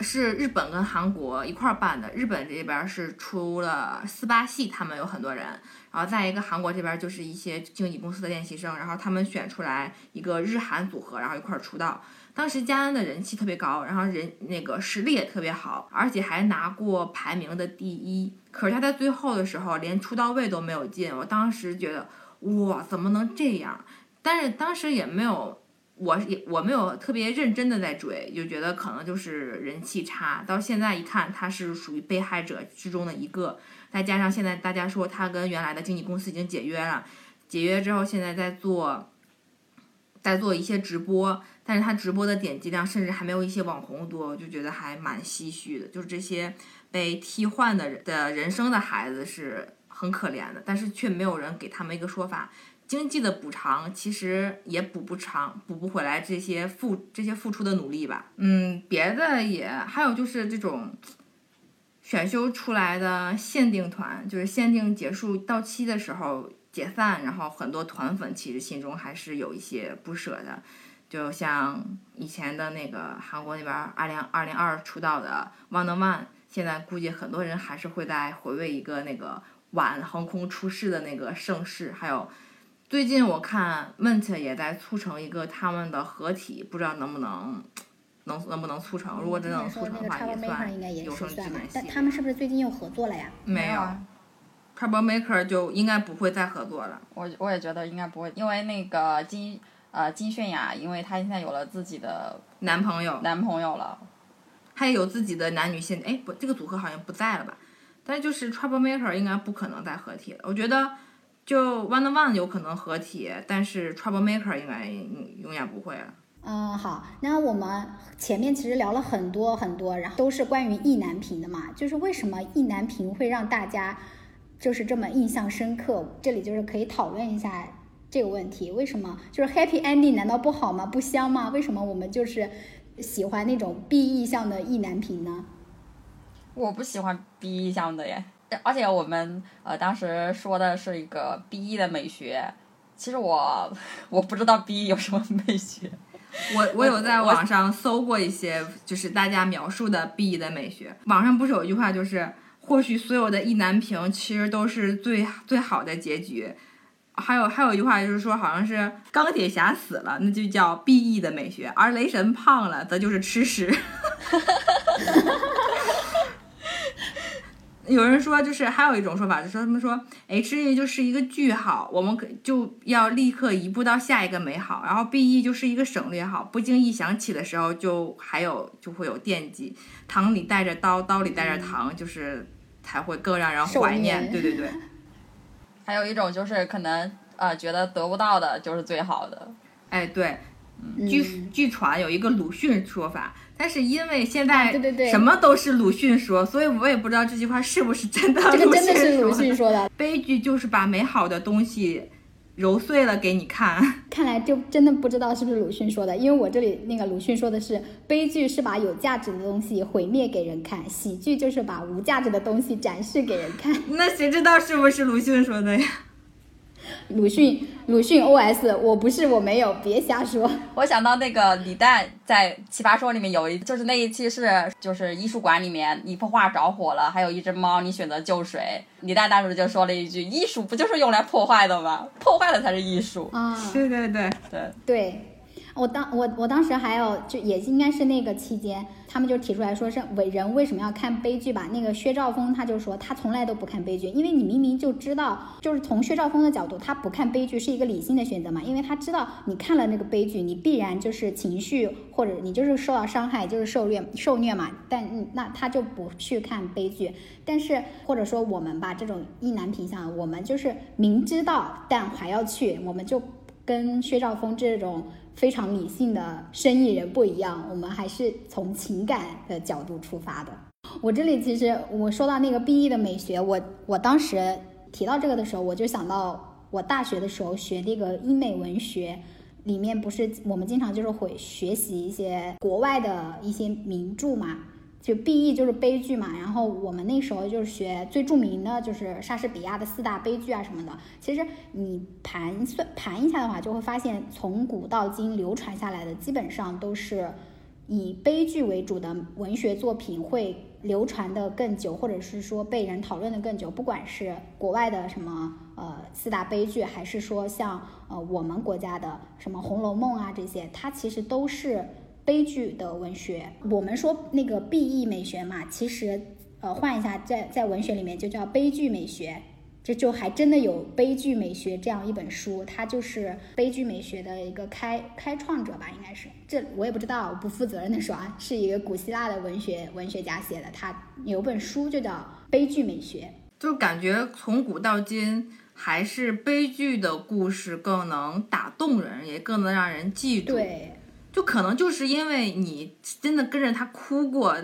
是日本跟韩国一块儿办的，日本这边是出了四八系，他们有很多人，然后再一个韩国这边就是一些经纪公司的练习生，然后他们选出来一个日韩组合，然后一块儿出道。当时嘉恩的人气特别高，然后人那个实力也特别好，而且还拿过排名的第一。可是他在最后的时候连出道位都没有进，我当时觉得哇，怎么能这样？但是当时也没有。我也我没有特别认真的在追，就觉得可能就是人气差。到现在一看，他是属于被害者之中的一个。再加上现在大家说他跟原来的经纪公司已经解约了，解约之后现在在做，在做一些直播，但是他直播的点击量甚至还没有一些网红多，我就觉得还蛮唏嘘的。就是这些被替换的人的人生的孩子是很可怜的，但是却没有人给他们一个说法。经济的补偿其实也补不长，补不回来这些付这些付出的努力吧。嗯，别的也还有就是这种选秀出来的限定团，就是限定结束到期的时候解散，然后很多团粉其实心中还是有一些不舍的。就像以前的那个韩国那边二零二零二出道的 Wonder One，现在估计很多人还是会在回味一个那个晚横空出世的那个盛世，还有。最近我看 Mint 也在促成一个他们的合体，不知道能不能能能不能促成。如果真能促成的话，也算应该也有生之年。但他们是不是最近又合作了呀？没有啊 Trouble Maker 就应该不会再合作了。我我也觉得应该不会，因为那个金呃金泫雅，因为她现在有了自己的男朋友，男朋友了，她也有自己的男女性，哎不，这个组合好像不在了吧？但是就是 Trouble Maker 应该不可能再合体了。我觉得就 One One 有可能合体，但是 Trouble Maker 应该永永远不会了。嗯，好，那我们前面其实聊了很多很多，然后都是关于意难平的嘛，就是为什么意难平会让大家就是这么印象深刻？这里就是可以讨论一下这个问题，为什么就是 Happy Ending 难道不好吗？不香吗？为什么我们就是喜欢那种 B 意向的意难平呢？我不喜欢 B 意向的耶，而且我们呃当时说的是一个 BE 的美学，其实我 我不知道 BE 有什么美学。我我有在网上搜过一些，就是大家描述的 B 的美学。网上不是有一句话，就是或许所有的意难平其实都是最最好的结局。还有还有一句话就是说，好像是钢铁侠死了，那就叫 B E 的美学；而雷神胖了，则就是吃屎。有人说，就是还有一种说法，就说他们说 H E 就是一个句号，我们可就要立刻移步到下一个美好，然后 B E 就是一个省略号，不经意想起的时候就还有就会有惦记，糖里带着刀，刀里带着糖，就是才会更让人怀念。对对对，还有一种就是可能呃觉得得不到的就是最好的。哎对，嗯据据传有一个鲁迅说法，但是因为现在啊对对对什么都是鲁迅说，所以我也不知道这句话是不是真的。这个真的是鲁迅说的，悲剧就是把美好的东西揉碎了给你看。看来就真的不知道是不是鲁迅说的，因为我这里那个鲁迅说的是，悲剧是把有价值的东西毁灭给人看，喜剧就是把无价值的东西展示给人看。那谁知道是不是鲁迅说的呀？鲁迅，鲁迅 OS，我不是，我没有，别瞎说。我想到那个李诞在《奇葩说》里面有一，就是那一期是就是艺术馆里面一幅画着火了，还有一只猫，你选择救谁？李诞当时就说了一句：“艺术不就是用来破坏的吗？破坏的才是艺术。啊，对对对，”对，对，我当我我当时还有就也应该是那个期间，他们就提出来说是为人为什么要看悲剧吧？那个薛兆丰他就说他从来都不看悲剧，因为你明明就知道，就是从薛兆丰的角度，他不看悲剧是一个理性的选择嘛，因为他知道你看了那个悲剧，你必然就是情绪或者你就是受到伤害，就是受虐受虐嘛，但那他就不去看悲剧。但是或者说我们吧，这种意难平向，我们就是明知道但还要去，我们就跟薛兆丰这种非常理性的生意人不一样，我们还是从情感的角度出发的。我这里其实我说到那个 B E 的美学，我我当时提到这个的时候，我就想到我大学的时候学那个英美文学，里面不是我们经常就是会学习一些国外的一些名著嘛，就 B E 就是悲剧嘛，然后我们那时候就是学最著名的就是莎士比亚的四大悲剧啊什么的。其实你盘算盘一下的话，就会发现从古到今流传下来的基本上都是以悲剧为主的文学作品会流传的更久，或者是说被人讨论的更久。不管是国外的什么呃四大悲剧，还是说像呃我们国家的什么《红楼梦》啊这些，它其实都是悲剧的文学。我们说那个 B E 美学嘛，其实呃换一下，在在文学里面就叫悲剧美学。这就还真的有悲剧美学这样一本书，它就是悲剧美学的一个开开创者吧，应该是。这我也不知道，我不负责任的说啊，是一个古希腊的文学文学家写的，他有本书就叫《悲剧美学》。就感觉从古到今，还是悲剧的故事更能打动人，也更能让人记住。，对，就可能就是因为你真的跟着他哭过、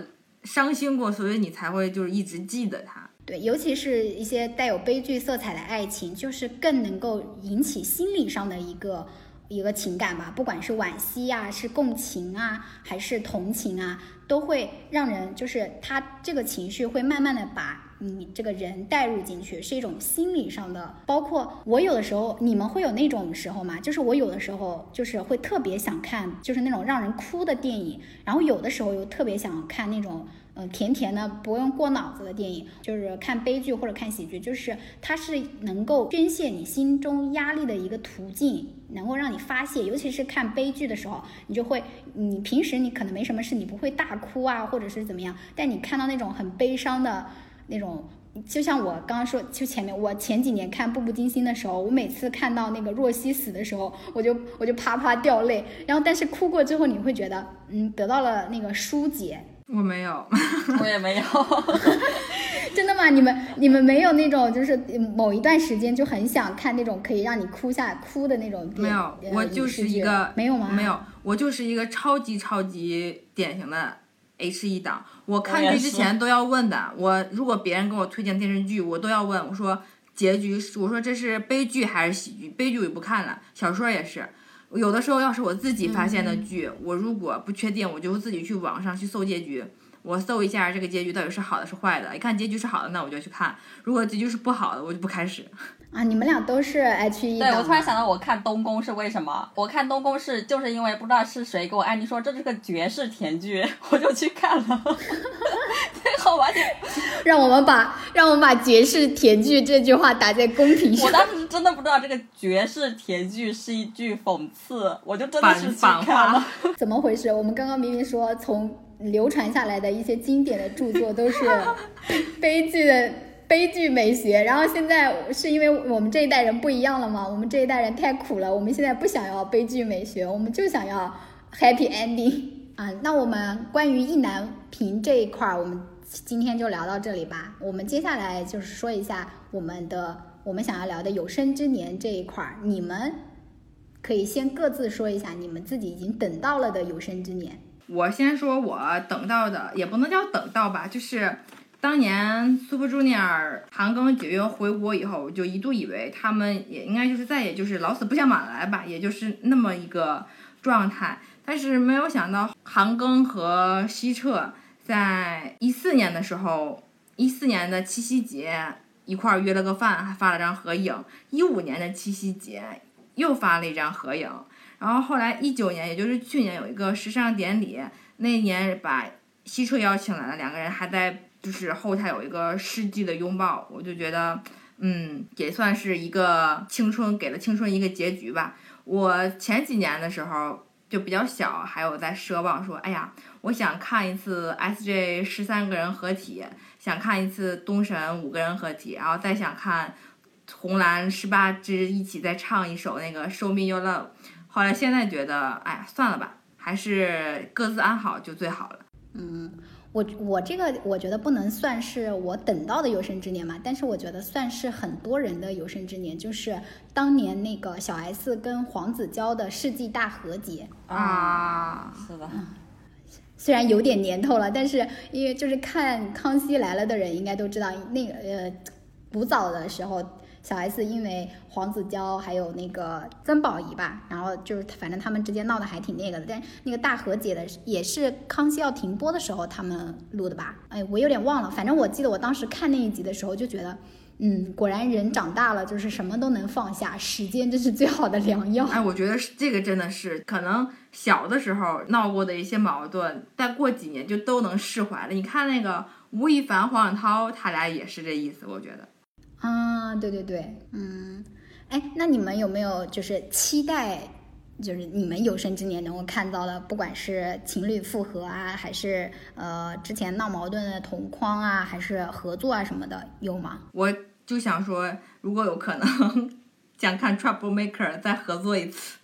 伤心过，所以你才会就是一直记得他。对，尤其是一些带有悲剧色彩的爱情，就是更能够引起心理上的一个一个情感吧，不管是惋惜啊，是共情啊，还是同情啊，都会让人就是他这个情绪会慢慢的把你这个人带入进去，是一种心理上的。包括我有的时候，你们会有那种时候吗？就是我有的时候就是会特别想看，就是那种让人哭的电影，然后有的时候又特别想看那种。呃，甜甜的不用过脑子的电影，就是看悲剧或者看喜剧，就是它是能够宣泄你心中压力的一个途径，能够让你发泄。尤其是看悲剧的时候，你就会，你平时你可能没什么事，你不会大哭啊，或者是怎么样，但你看到那种很悲伤的那种。就像我刚刚说，就前面我前几年看《步步惊心》的时候，我每次看到那个若曦死的时候，我就我就啪啪掉泪。然后，但是哭过之后，你会觉得，嗯，得到了那个疏解，我没有，我也没有。真的吗？你们你们没有那种就是某一段时间就很想看那种可以让你哭下哭的那种电影没有呃，我就是一个没有吗？没有，我就是一个超级超级典型的 H E 党。我看剧之前都要问的，我如果别人给我推荐电视剧，我都要问，我说结局是，我说这是悲剧还是喜剧？悲剧我就不看了，小说也是。有的时候要是我自己发现的剧，我如果不确定，我就自己去网上去搜结局。我搜一下这个结局到底是好的是坏的，一看结局是好的，那我就去看；如果结局是不好的，我就不开始。啊，你们俩都是 H E 对，我突然想到，我看东宫是为什么？我看东宫是就是因为不知道是谁给我安利说这是个绝世甜剧，我就去看了。最后完全，让我们把让我们把绝世甜剧这句话打在公屏上。我当时真的不知道这个绝世甜剧是一句讽刺，我就真的是去反看了话。怎么回事？我们刚刚明明说从流传下来的一些经典的著作都是悲剧的悲剧美学，然后现在是因为我们这一代人不一样了吗？我们这一代人太苦了，我们现在不想要悲剧美学，我们就想要 happy ending 啊。那我们关于意难平这一块儿，我们今天就聊到这里吧。我们接下来就是说一下我们的我们想要聊的有生之年这一块儿，你们可以先各自说一下你们自己已经等到了的有生之年。我先说我等到的，也不能叫等到吧，就是当年 Super Junior 韩庚解约回国以后，我就一度以为他们也应该就是再也就是老死不相往来吧，也就是那么一个状态。但是没有想到韩庚和希澈在一四年的时候，一四年的七夕节一块儿约了个饭，还发了张合影。一五年的七夕节又发了一张合影。然后后来一九年，也就是去年有一个时尚典礼，那年把希澈邀请来了，两个人还在就是后台有一个世纪的拥抱，我就觉得，嗯，也算是一个青春，给了青春一个结局吧。我前几年的时候就比较小，还有在奢望说，哎呀，我想看一次 SJ 十三个人合体，想看一次东神五个人合体，然后再想看红蓝十八支一起再唱一首那个 Show Me Your Love。后来现在觉得，哎呀，算了吧，还是各自安好就最好了。嗯我我这个我觉得不能算是我等到的有生之年嘛，但是我觉得算是很多人的有生之年，就是当年那个小 S 跟黄子佼的世纪大和解。啊，是的，虽然有点年头了，但是因为就是看《康熙来了》的人应该都知道，那个呃古早的时候，小 S 因为黄子佼还有那个曾宝仪吧，然后就是反正他们之间闹得还挺那个的。但那个大和解的也是康熙要停播的时候他们录的吧？哎，我有点忘了。反正我记得我当时看那一集的时候就觉得，嗯，果然人长大了就是什么都能放下，时间真是最好的良药。哎，我觉得这个真的是可能小的时候闹过的一些矛盾，再过几年就都能释怀了。你看那个吴亦凡、黄子韬，他俩也是这意思，我觉得。啊，对对对，嗯，哎，那你们有没有就是期待，就是你们有生之年能够看到的，不管是情侣复合啊，还是呃之前闹矛盾的同框啊，还是合作啊什么的，有吗？我就想说，如果有可能，想看 Trouble Maker 再合作一次，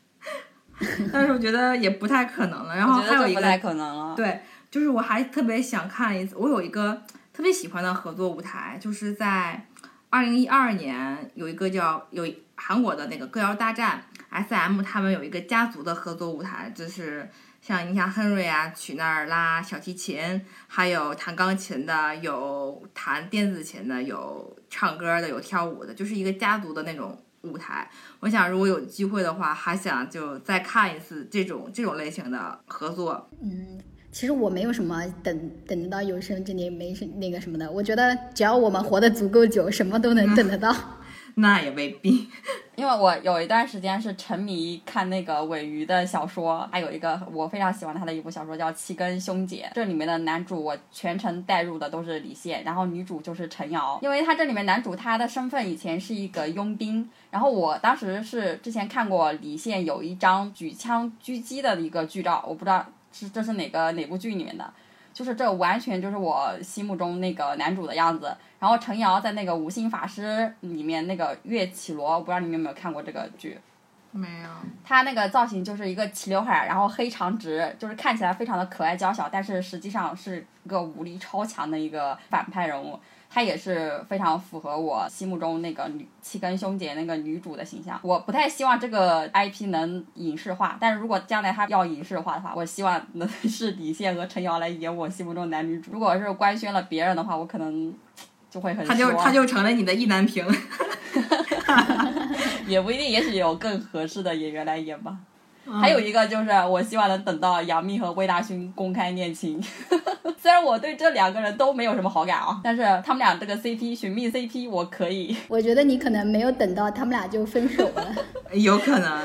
但是我觉得也不太可能了。然后还有一个不太可能了。对，就是我还特别想看一次，我有一个特别喜欢的合作舞台，就是在二零一二年有一个叫有韩国的那个歌谣大战 S.M，他们有一个家族的合作舞台，就是像你像亨瑞啊，去那儿拉小提琴，还有弹钢琴的，有弹电子琴的，有唱歌的，有跳舞的，就是一个家族的那种舞台。我想如果有机会的话，还想就再看一次这种这种类型的合作。嗯，其实我没有什么等等得到有生之年没什那个什么的，我觉得只要我们活得足够久，什么都能等得到。那也未必。因为我有一段时间是沉迷看那个尾鱼的小说，还有一个我非常喜欢他的一部小说叫《七根兄姐》，这里面的男主我全程带入的都是李现，然后女主就是陈瑶，因为他这里面男主他的身份以前是一个佣兵，然后我当时是之前看过李现有一张举枪狙击的一个剧照，我不知道是这是哪个哪部剧里面的。就是这完全就是我心目中那个男主的样子。然后陈瑶在那个《无心法师》里面那个岳绮罗，我不知道你们有没有看过这个剧。没有。他那个造型就是一个齐刘海，然后黑长直，就是看起来非常的可爱娇小，但是实际上是个武力超强的一个反派人物。他也是非常符合我心目中那个女七根胸姐那个女主的形象。我不太希望这个 IP 能影视化，但是如果将来她要影视化的话，我希望能是李现和陈瑶来演我心目中男女主。如果是官宣了别人的话，我可能就会很他就他就成了你的意难平。也不一定，也许有更合适的演员来演吧。还有一个就是，我希望能等到杨幂和魏大勋公开恋情。虽然我对这两个人都没有什么好感啊，但是他们俩这个 CP 寻觅 CP 我可以。我觉得你可能没有等到他们俩就分手了。有可能。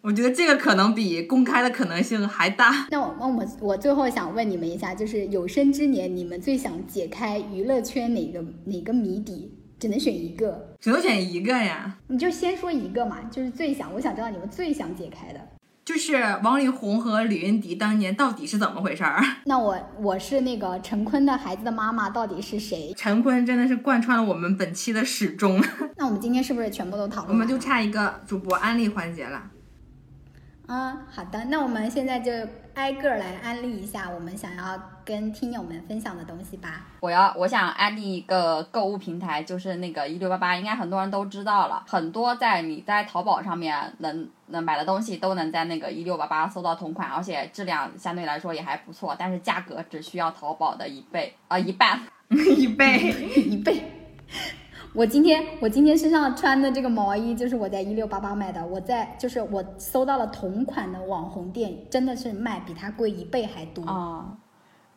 我觉得这个可能比公开的可能性还大。那我那我我最后想问你们一下，就是有生之年你们最想解开娱乐圈哪个哪个谜底？只能选一个，只能选一个呀。你就先说一个嘛，就是最想，我想知道你们最想解开的。就是王力宏和李云迪当年到底是怎么回事儿？那我我是那个陈坤的孩子的妈妈，到底是谁？陈坤真的是贯穿了我们本期的始终。那我们今天是不是全部都讨论？我们就差一个主播安利环节了。嗯，好的，那我们现在就挨个来安利一下我们想要跟听友们分享的东西吧。我要，我想安利一个购物平台，就是那个一六八八，应该很多人都知道了。很多在你在淘宝上面能能买的东西，都能在那个一六八八搜到同款，而且质量相对来说也还不错，但是价格只需要淘宝的一倍啊，一半，一倍，一倍。我今天我今天身上穿的这个毛衣就是我在一六八八买的，我在就是我搜到了同款的网红店，真的是卖比它贵一倍还多啊。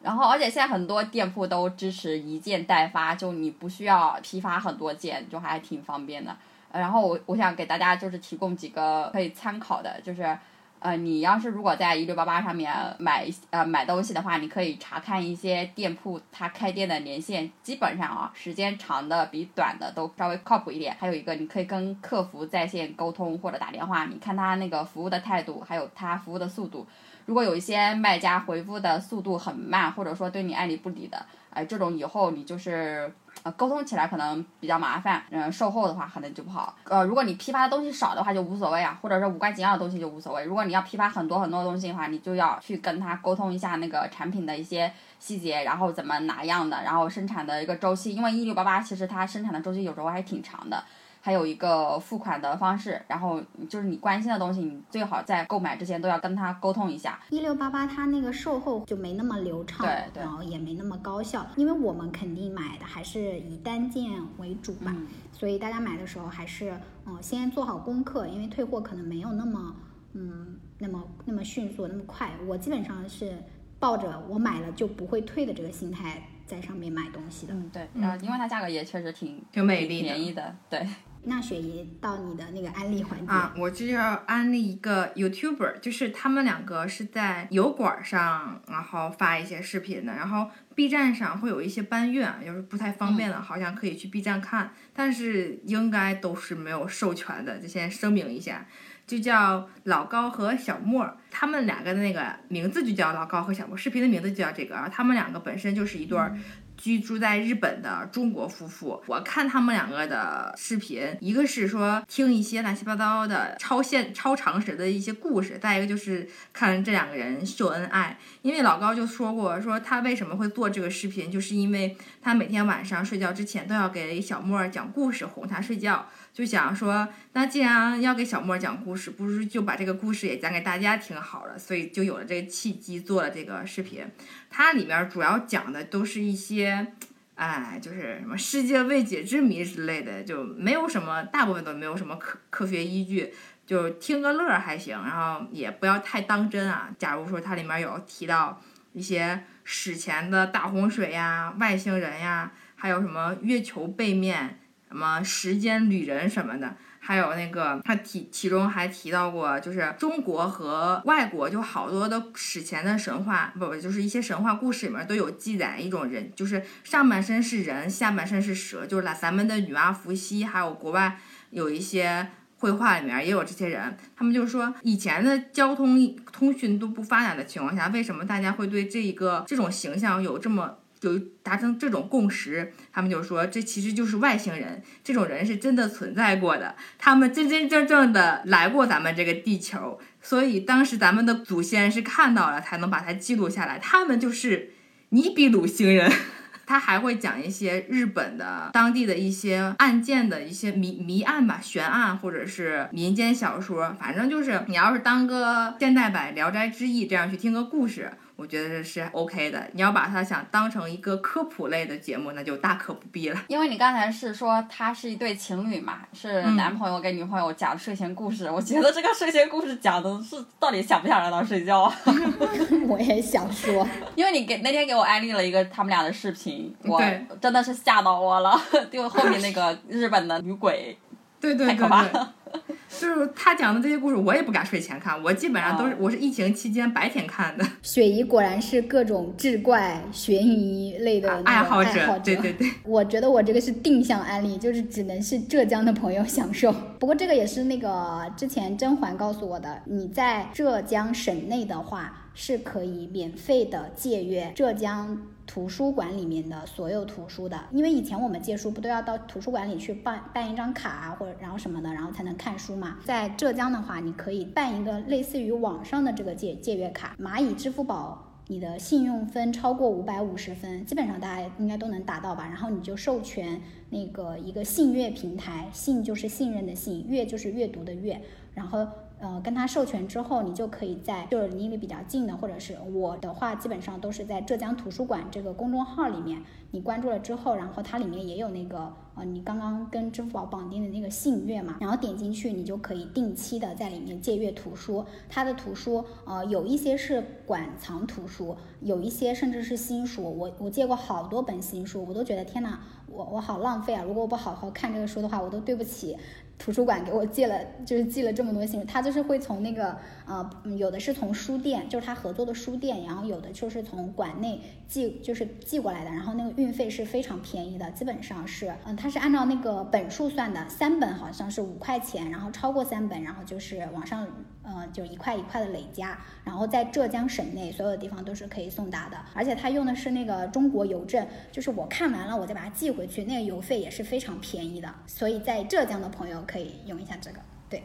然后而且现在很多店铺都支持一件代发，就你不需要批发很多件，就还挺方便的。然后我我想给大家就是提供几个可以参考的，就是。呃，你要是如果在一六八八上面买呃买东西的话，你可以查看一些店铺它开店的年限，基本上啊，时间长的比短的都稍微靠谱一点。还有一个，你可以跟客服在线沟通或者打电话，你看他那个服务的态度，还有他服务的速度。如果有一些卖家回复的速度很慢，或者说对你爱理不理的，哎，这种以后你就是。呃，沟通起来可能比较麻烦，嗯，售后的话可能就不好。呃，如果你批发的东西少的话就无所谓啊，或者说无关紧要的东西就无所谓。如果你要批发很多很多东西的话，你就要去跟他沟通一下那个产品的一些细节，然后怎么哪样的，然后生产的一个周期，因为一六八八其实它生产的周期有时候还挺长的。还有一个付款的方式，然后就是你关心的东西，你最好在购买之前都要跟他沟通一下。一六八八它那个售后就没那么流畅，对，然后也没那么高效，因为我们肯定买的还是以单件为主吧，所以大家买的时候还是嗯先做好功课，因为退货可能没有那么嗯那么那么迅速那么快。我基本上是抱着我买了就不会退的这个心态在上面买东西的。嗯，对，然后因为它价格也确实挺挺美丽、便宜的，对。那雪姨到你的那个安利环节啊，我就要安利一个 YouTuber，就是他们两个是在油管上，然后发一些视频的，然后 B 站上会有一些搬运，要是不太方便的，好像可以去 B 站看，但是应该都是没有授权的，就先声明一下，就叫老高和小莫，他们两个的那个名字就叫老高和小莫，视频的名字就叫这个，他们两个本身就是一对儿。居住在日本的中国夫妇，我看他们两个的视频，一个是说听一些乱七八糟的超现超常识的一些故事，再一个就是看这两个人秀恩爱。因为老高就说过，说他为什么会做这个视频，就是因为他每天晚上睡觉之前都要给小莫讲故事哄他睡觉。就想说，那既然要给小莫讲故事，不如就把这个故事也讲给大家听好了，所以就有了这个契机做了这个视频。它里面主要讲的都是一些，哎，就是什么世界未解之谜之类的，就没有什么，大部分都没有什么科科学依据，就听个乐还行，然后也不要太当真啊。假如说它里面有提到一些史前的大洪水呀、外星人呀，还有什么月球背面。什么时间旅人什么的，还有那个他提其中还提到过，就是中国和外国就好多的史前的神话，不不就是一些神话故事里面都有记载一种人，就是上半身是人，下半身是蛇，就是咱们的女娲伏羲，还有国外有一些绘画里面也有这些人，他们就是说以前的交通通讯都不发达的情况下，为什么大家会对这一个这种形象有这么。就达成这种共识，他们就说这其实就是外星人，这种人是真的存在过的，他们真真正正的来过咱们这个地球，所以当时咱们的祖先是看到了才能把它记录下来，他们就是尼比鲁星人。他还会讲一些日本的当地的一些案件的一些谜谜案吧，悬案或者是民间小说，反正就是你要是当个现代版《聊斋志异》这样去听个故事。我觉得是 OK 的。你要把它想当成一个科普类的节目，那就大可不必了。因为你刚才是说他是一对情侣嘛，是男朋友给女朋友讲睡前故事。我觉得这个睡前故事讲的是到底想不想让他睡觉？我也想说，因为你给那天给我安利了一个他们俩的视频，我真的是吓到我了，就后面那个日本的女鬼，对对对太可怕了。就是他讲的这些故事，我也不敢睡前看，我基本上都是、哦我是疫情期间白天看的。雪姨果然是各种志怪、悬疑类的爱好者对对对，我觉得我这个是定向案例，就是只能是浙江的朋友享受。不过这个也是那个之前甄嬛告诉我的，你在浙江省内的话是可以免费的借阅浙江。图书馆里面的所有图书的，因为以前我们借书不都要到图书馆里去办办一张卡啊，或者然后什么的，然后才能看书嘛。在浙江的话，你可以办一个类似于网上的这个借借阅卡，蚂蚁支付宝你的信用分超过五百五十分，基本上大家应该都能达到吧。然后你就授权那个一个信阅平台，信就是信任的信，阅就是阅读的阅，然后。呃，跟他授权之后，你就可以在就是离你比较近的，或者是我的话，基本上都是在浙江图书馆这个公众号里面，你关注了之后，然后它里面也有那个呃，你刚刚跟支付宝绑定的那个信阅嘛，然后点进去，你就可以定期的在里面借阅图书。它的图书呃，有一些是馆藏图书，有一些甚至是新书。我我借过好多本新书，我都觉得天呐，我我好浪费啊！如果我不好好看这个书的话，我都对不起。图书馆给我寄了，就是寄了这么多信，他就是会从那个呃，有的是从书店，就是他合作的书店，然后有的就是从馆内寄，就是寄过来的，然后那个运费是非常便宜的，基本上是，嗯，它是按照那个本数算的，三本好像是五块钱，然后超过三本，然后就是往上，呃，就一块一块的累加，然后在浙江省内所有的地方都是可以送达的，而且他用的是那个中国邮政，就是我看完了我再把它寄回去，那个邮费也是非常便宜的，所以在浙江的朋友。可以用一下这个，对，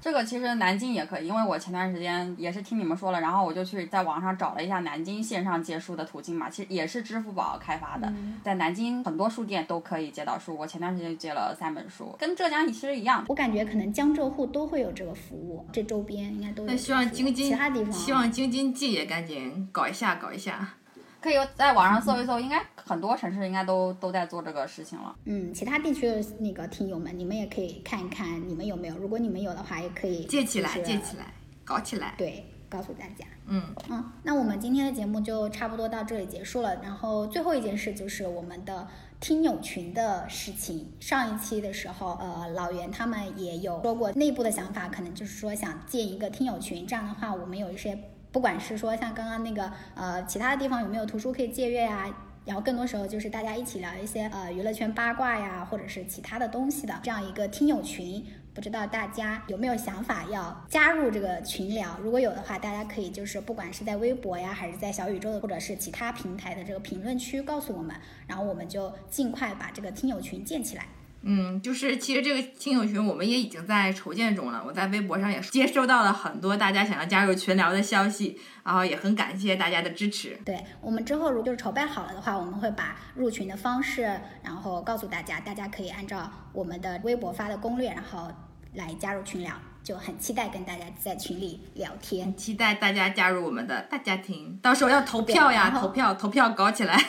这个其实南京也可以，因为我前段时间也是听你们说了，然后我就去在网上找了一下南京线上借书的途径嘛，其实也是支付宝开发的，嗯、在南京很多书店都可以借到书。我前段时间借了三本书，跟浙江其实一样。我感觉可能江浙沪都会有这个服务，这周边应该都有。那希望京津其他地方，希望京津冀也赶紧搞一下，搞一下。可以在网上搜一搜，应该很多城市应该都都在做这个事情了。嗯，其他地区的那个听友们，你们也可以看一看，你们有没有？如果你们有的话，也可以借起来，借起来，搞起来。对，告诉大家。嗯嗯，那我们今天的节目就差不多到这里结束了。然后最后一件事就是我们的听友群的事情。上一期的时候，呃，老袁他们也有说过内部的想法，可能就是说想建一个听友群，这样的话我们有一些。不管是说像刚刚那个呃其他的地方有没有图书可以借阅呀，然后更多时候就是大家一起聊一些呃娱乐圈八卦呀，或者是其他的东西的这样一个听友群，不知道大家有没有想法要加入这个群聊？如果有的话，大家可以就是不管是在微博呀，还是在小宇宙的，或者是其他平台的这个评论区告诉我们，然后我们就尽快把这个听友群建起来。嗯，就是其实这个听友群我们也已经在筹建中了。我在微博上也接收到了很多大家想要加入群聊的消息，然后也很感谢大家的支持。对我们之后如果就是筹备好了的话，我们会把入群的方式，然后告诉大家，大家可以按照我们的微博发的攻略，然后来加入群聊。就很期待跟大家在群里聊天，期待大家加入我们的大家庭。到时候要投票呀，投票投票搞起来。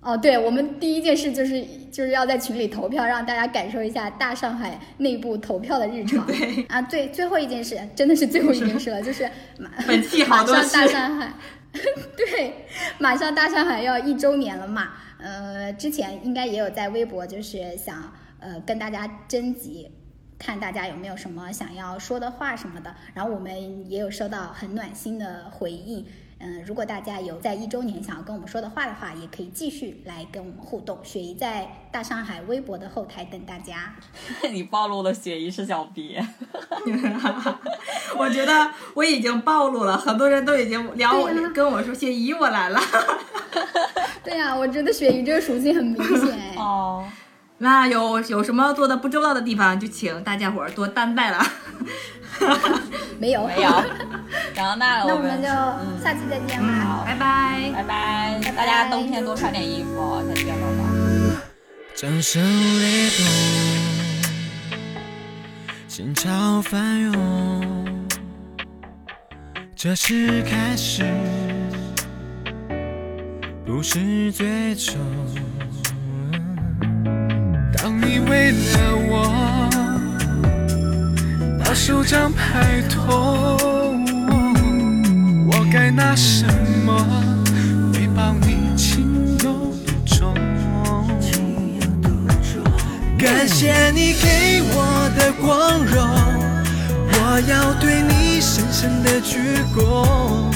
哦，对，我们第一件事就是就是要在群里投票，让大家感受一下大上海内部投票的日常。对啊，最最后一件事真的是最后一件事了，就是马 本期好多马上大上海，对，马上大上海要一周年了嘛。呃，之前应该也有在微博，就是想呃跟大家征集，看大家有没有什么想要说的话什么的。然后我们也有收到很暖心的回应。嗯，如果大家有在一周年想要跟我们说的话的话，也可以继续来跟我们互动。雪姨在大上海微博的后台等大家。你暴露了雪姨是小别。我觉得我已经暴露了，很多人都已经聊跟我说雪姨我来了。对呀、我觉得雪姨这个属性很明显哎。哦，那有有什么做的不周到的地方，就请大家伙儿多担待了。没有，没有。然后那 我那我们就下期再见吧。好拜拜。拜拜，拜拜大家冬天多穿点衣服，再见了吧。掌声雷动，心潮翻涌，这是开始，不是最终。当你为了我把手掌拍痛，我该拿什么回报你情有独钟？感谢你给我的光荣，我要对你深深的鞠躬，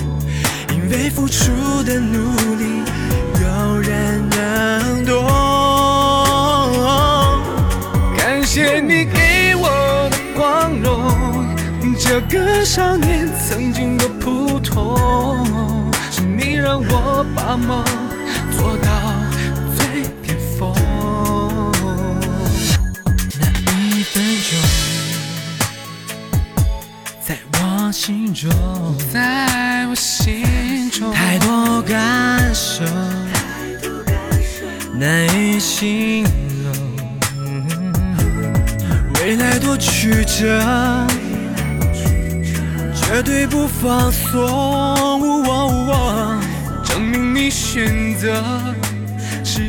因为付出的努力有人能懂。感谢你给，这个少年曾经的普通，是你让我把梦做到最巅峰。那一分钟，在我心中，在我心中，太多感受，难以形容。未来多曲折，绝对不放松。证明你选择是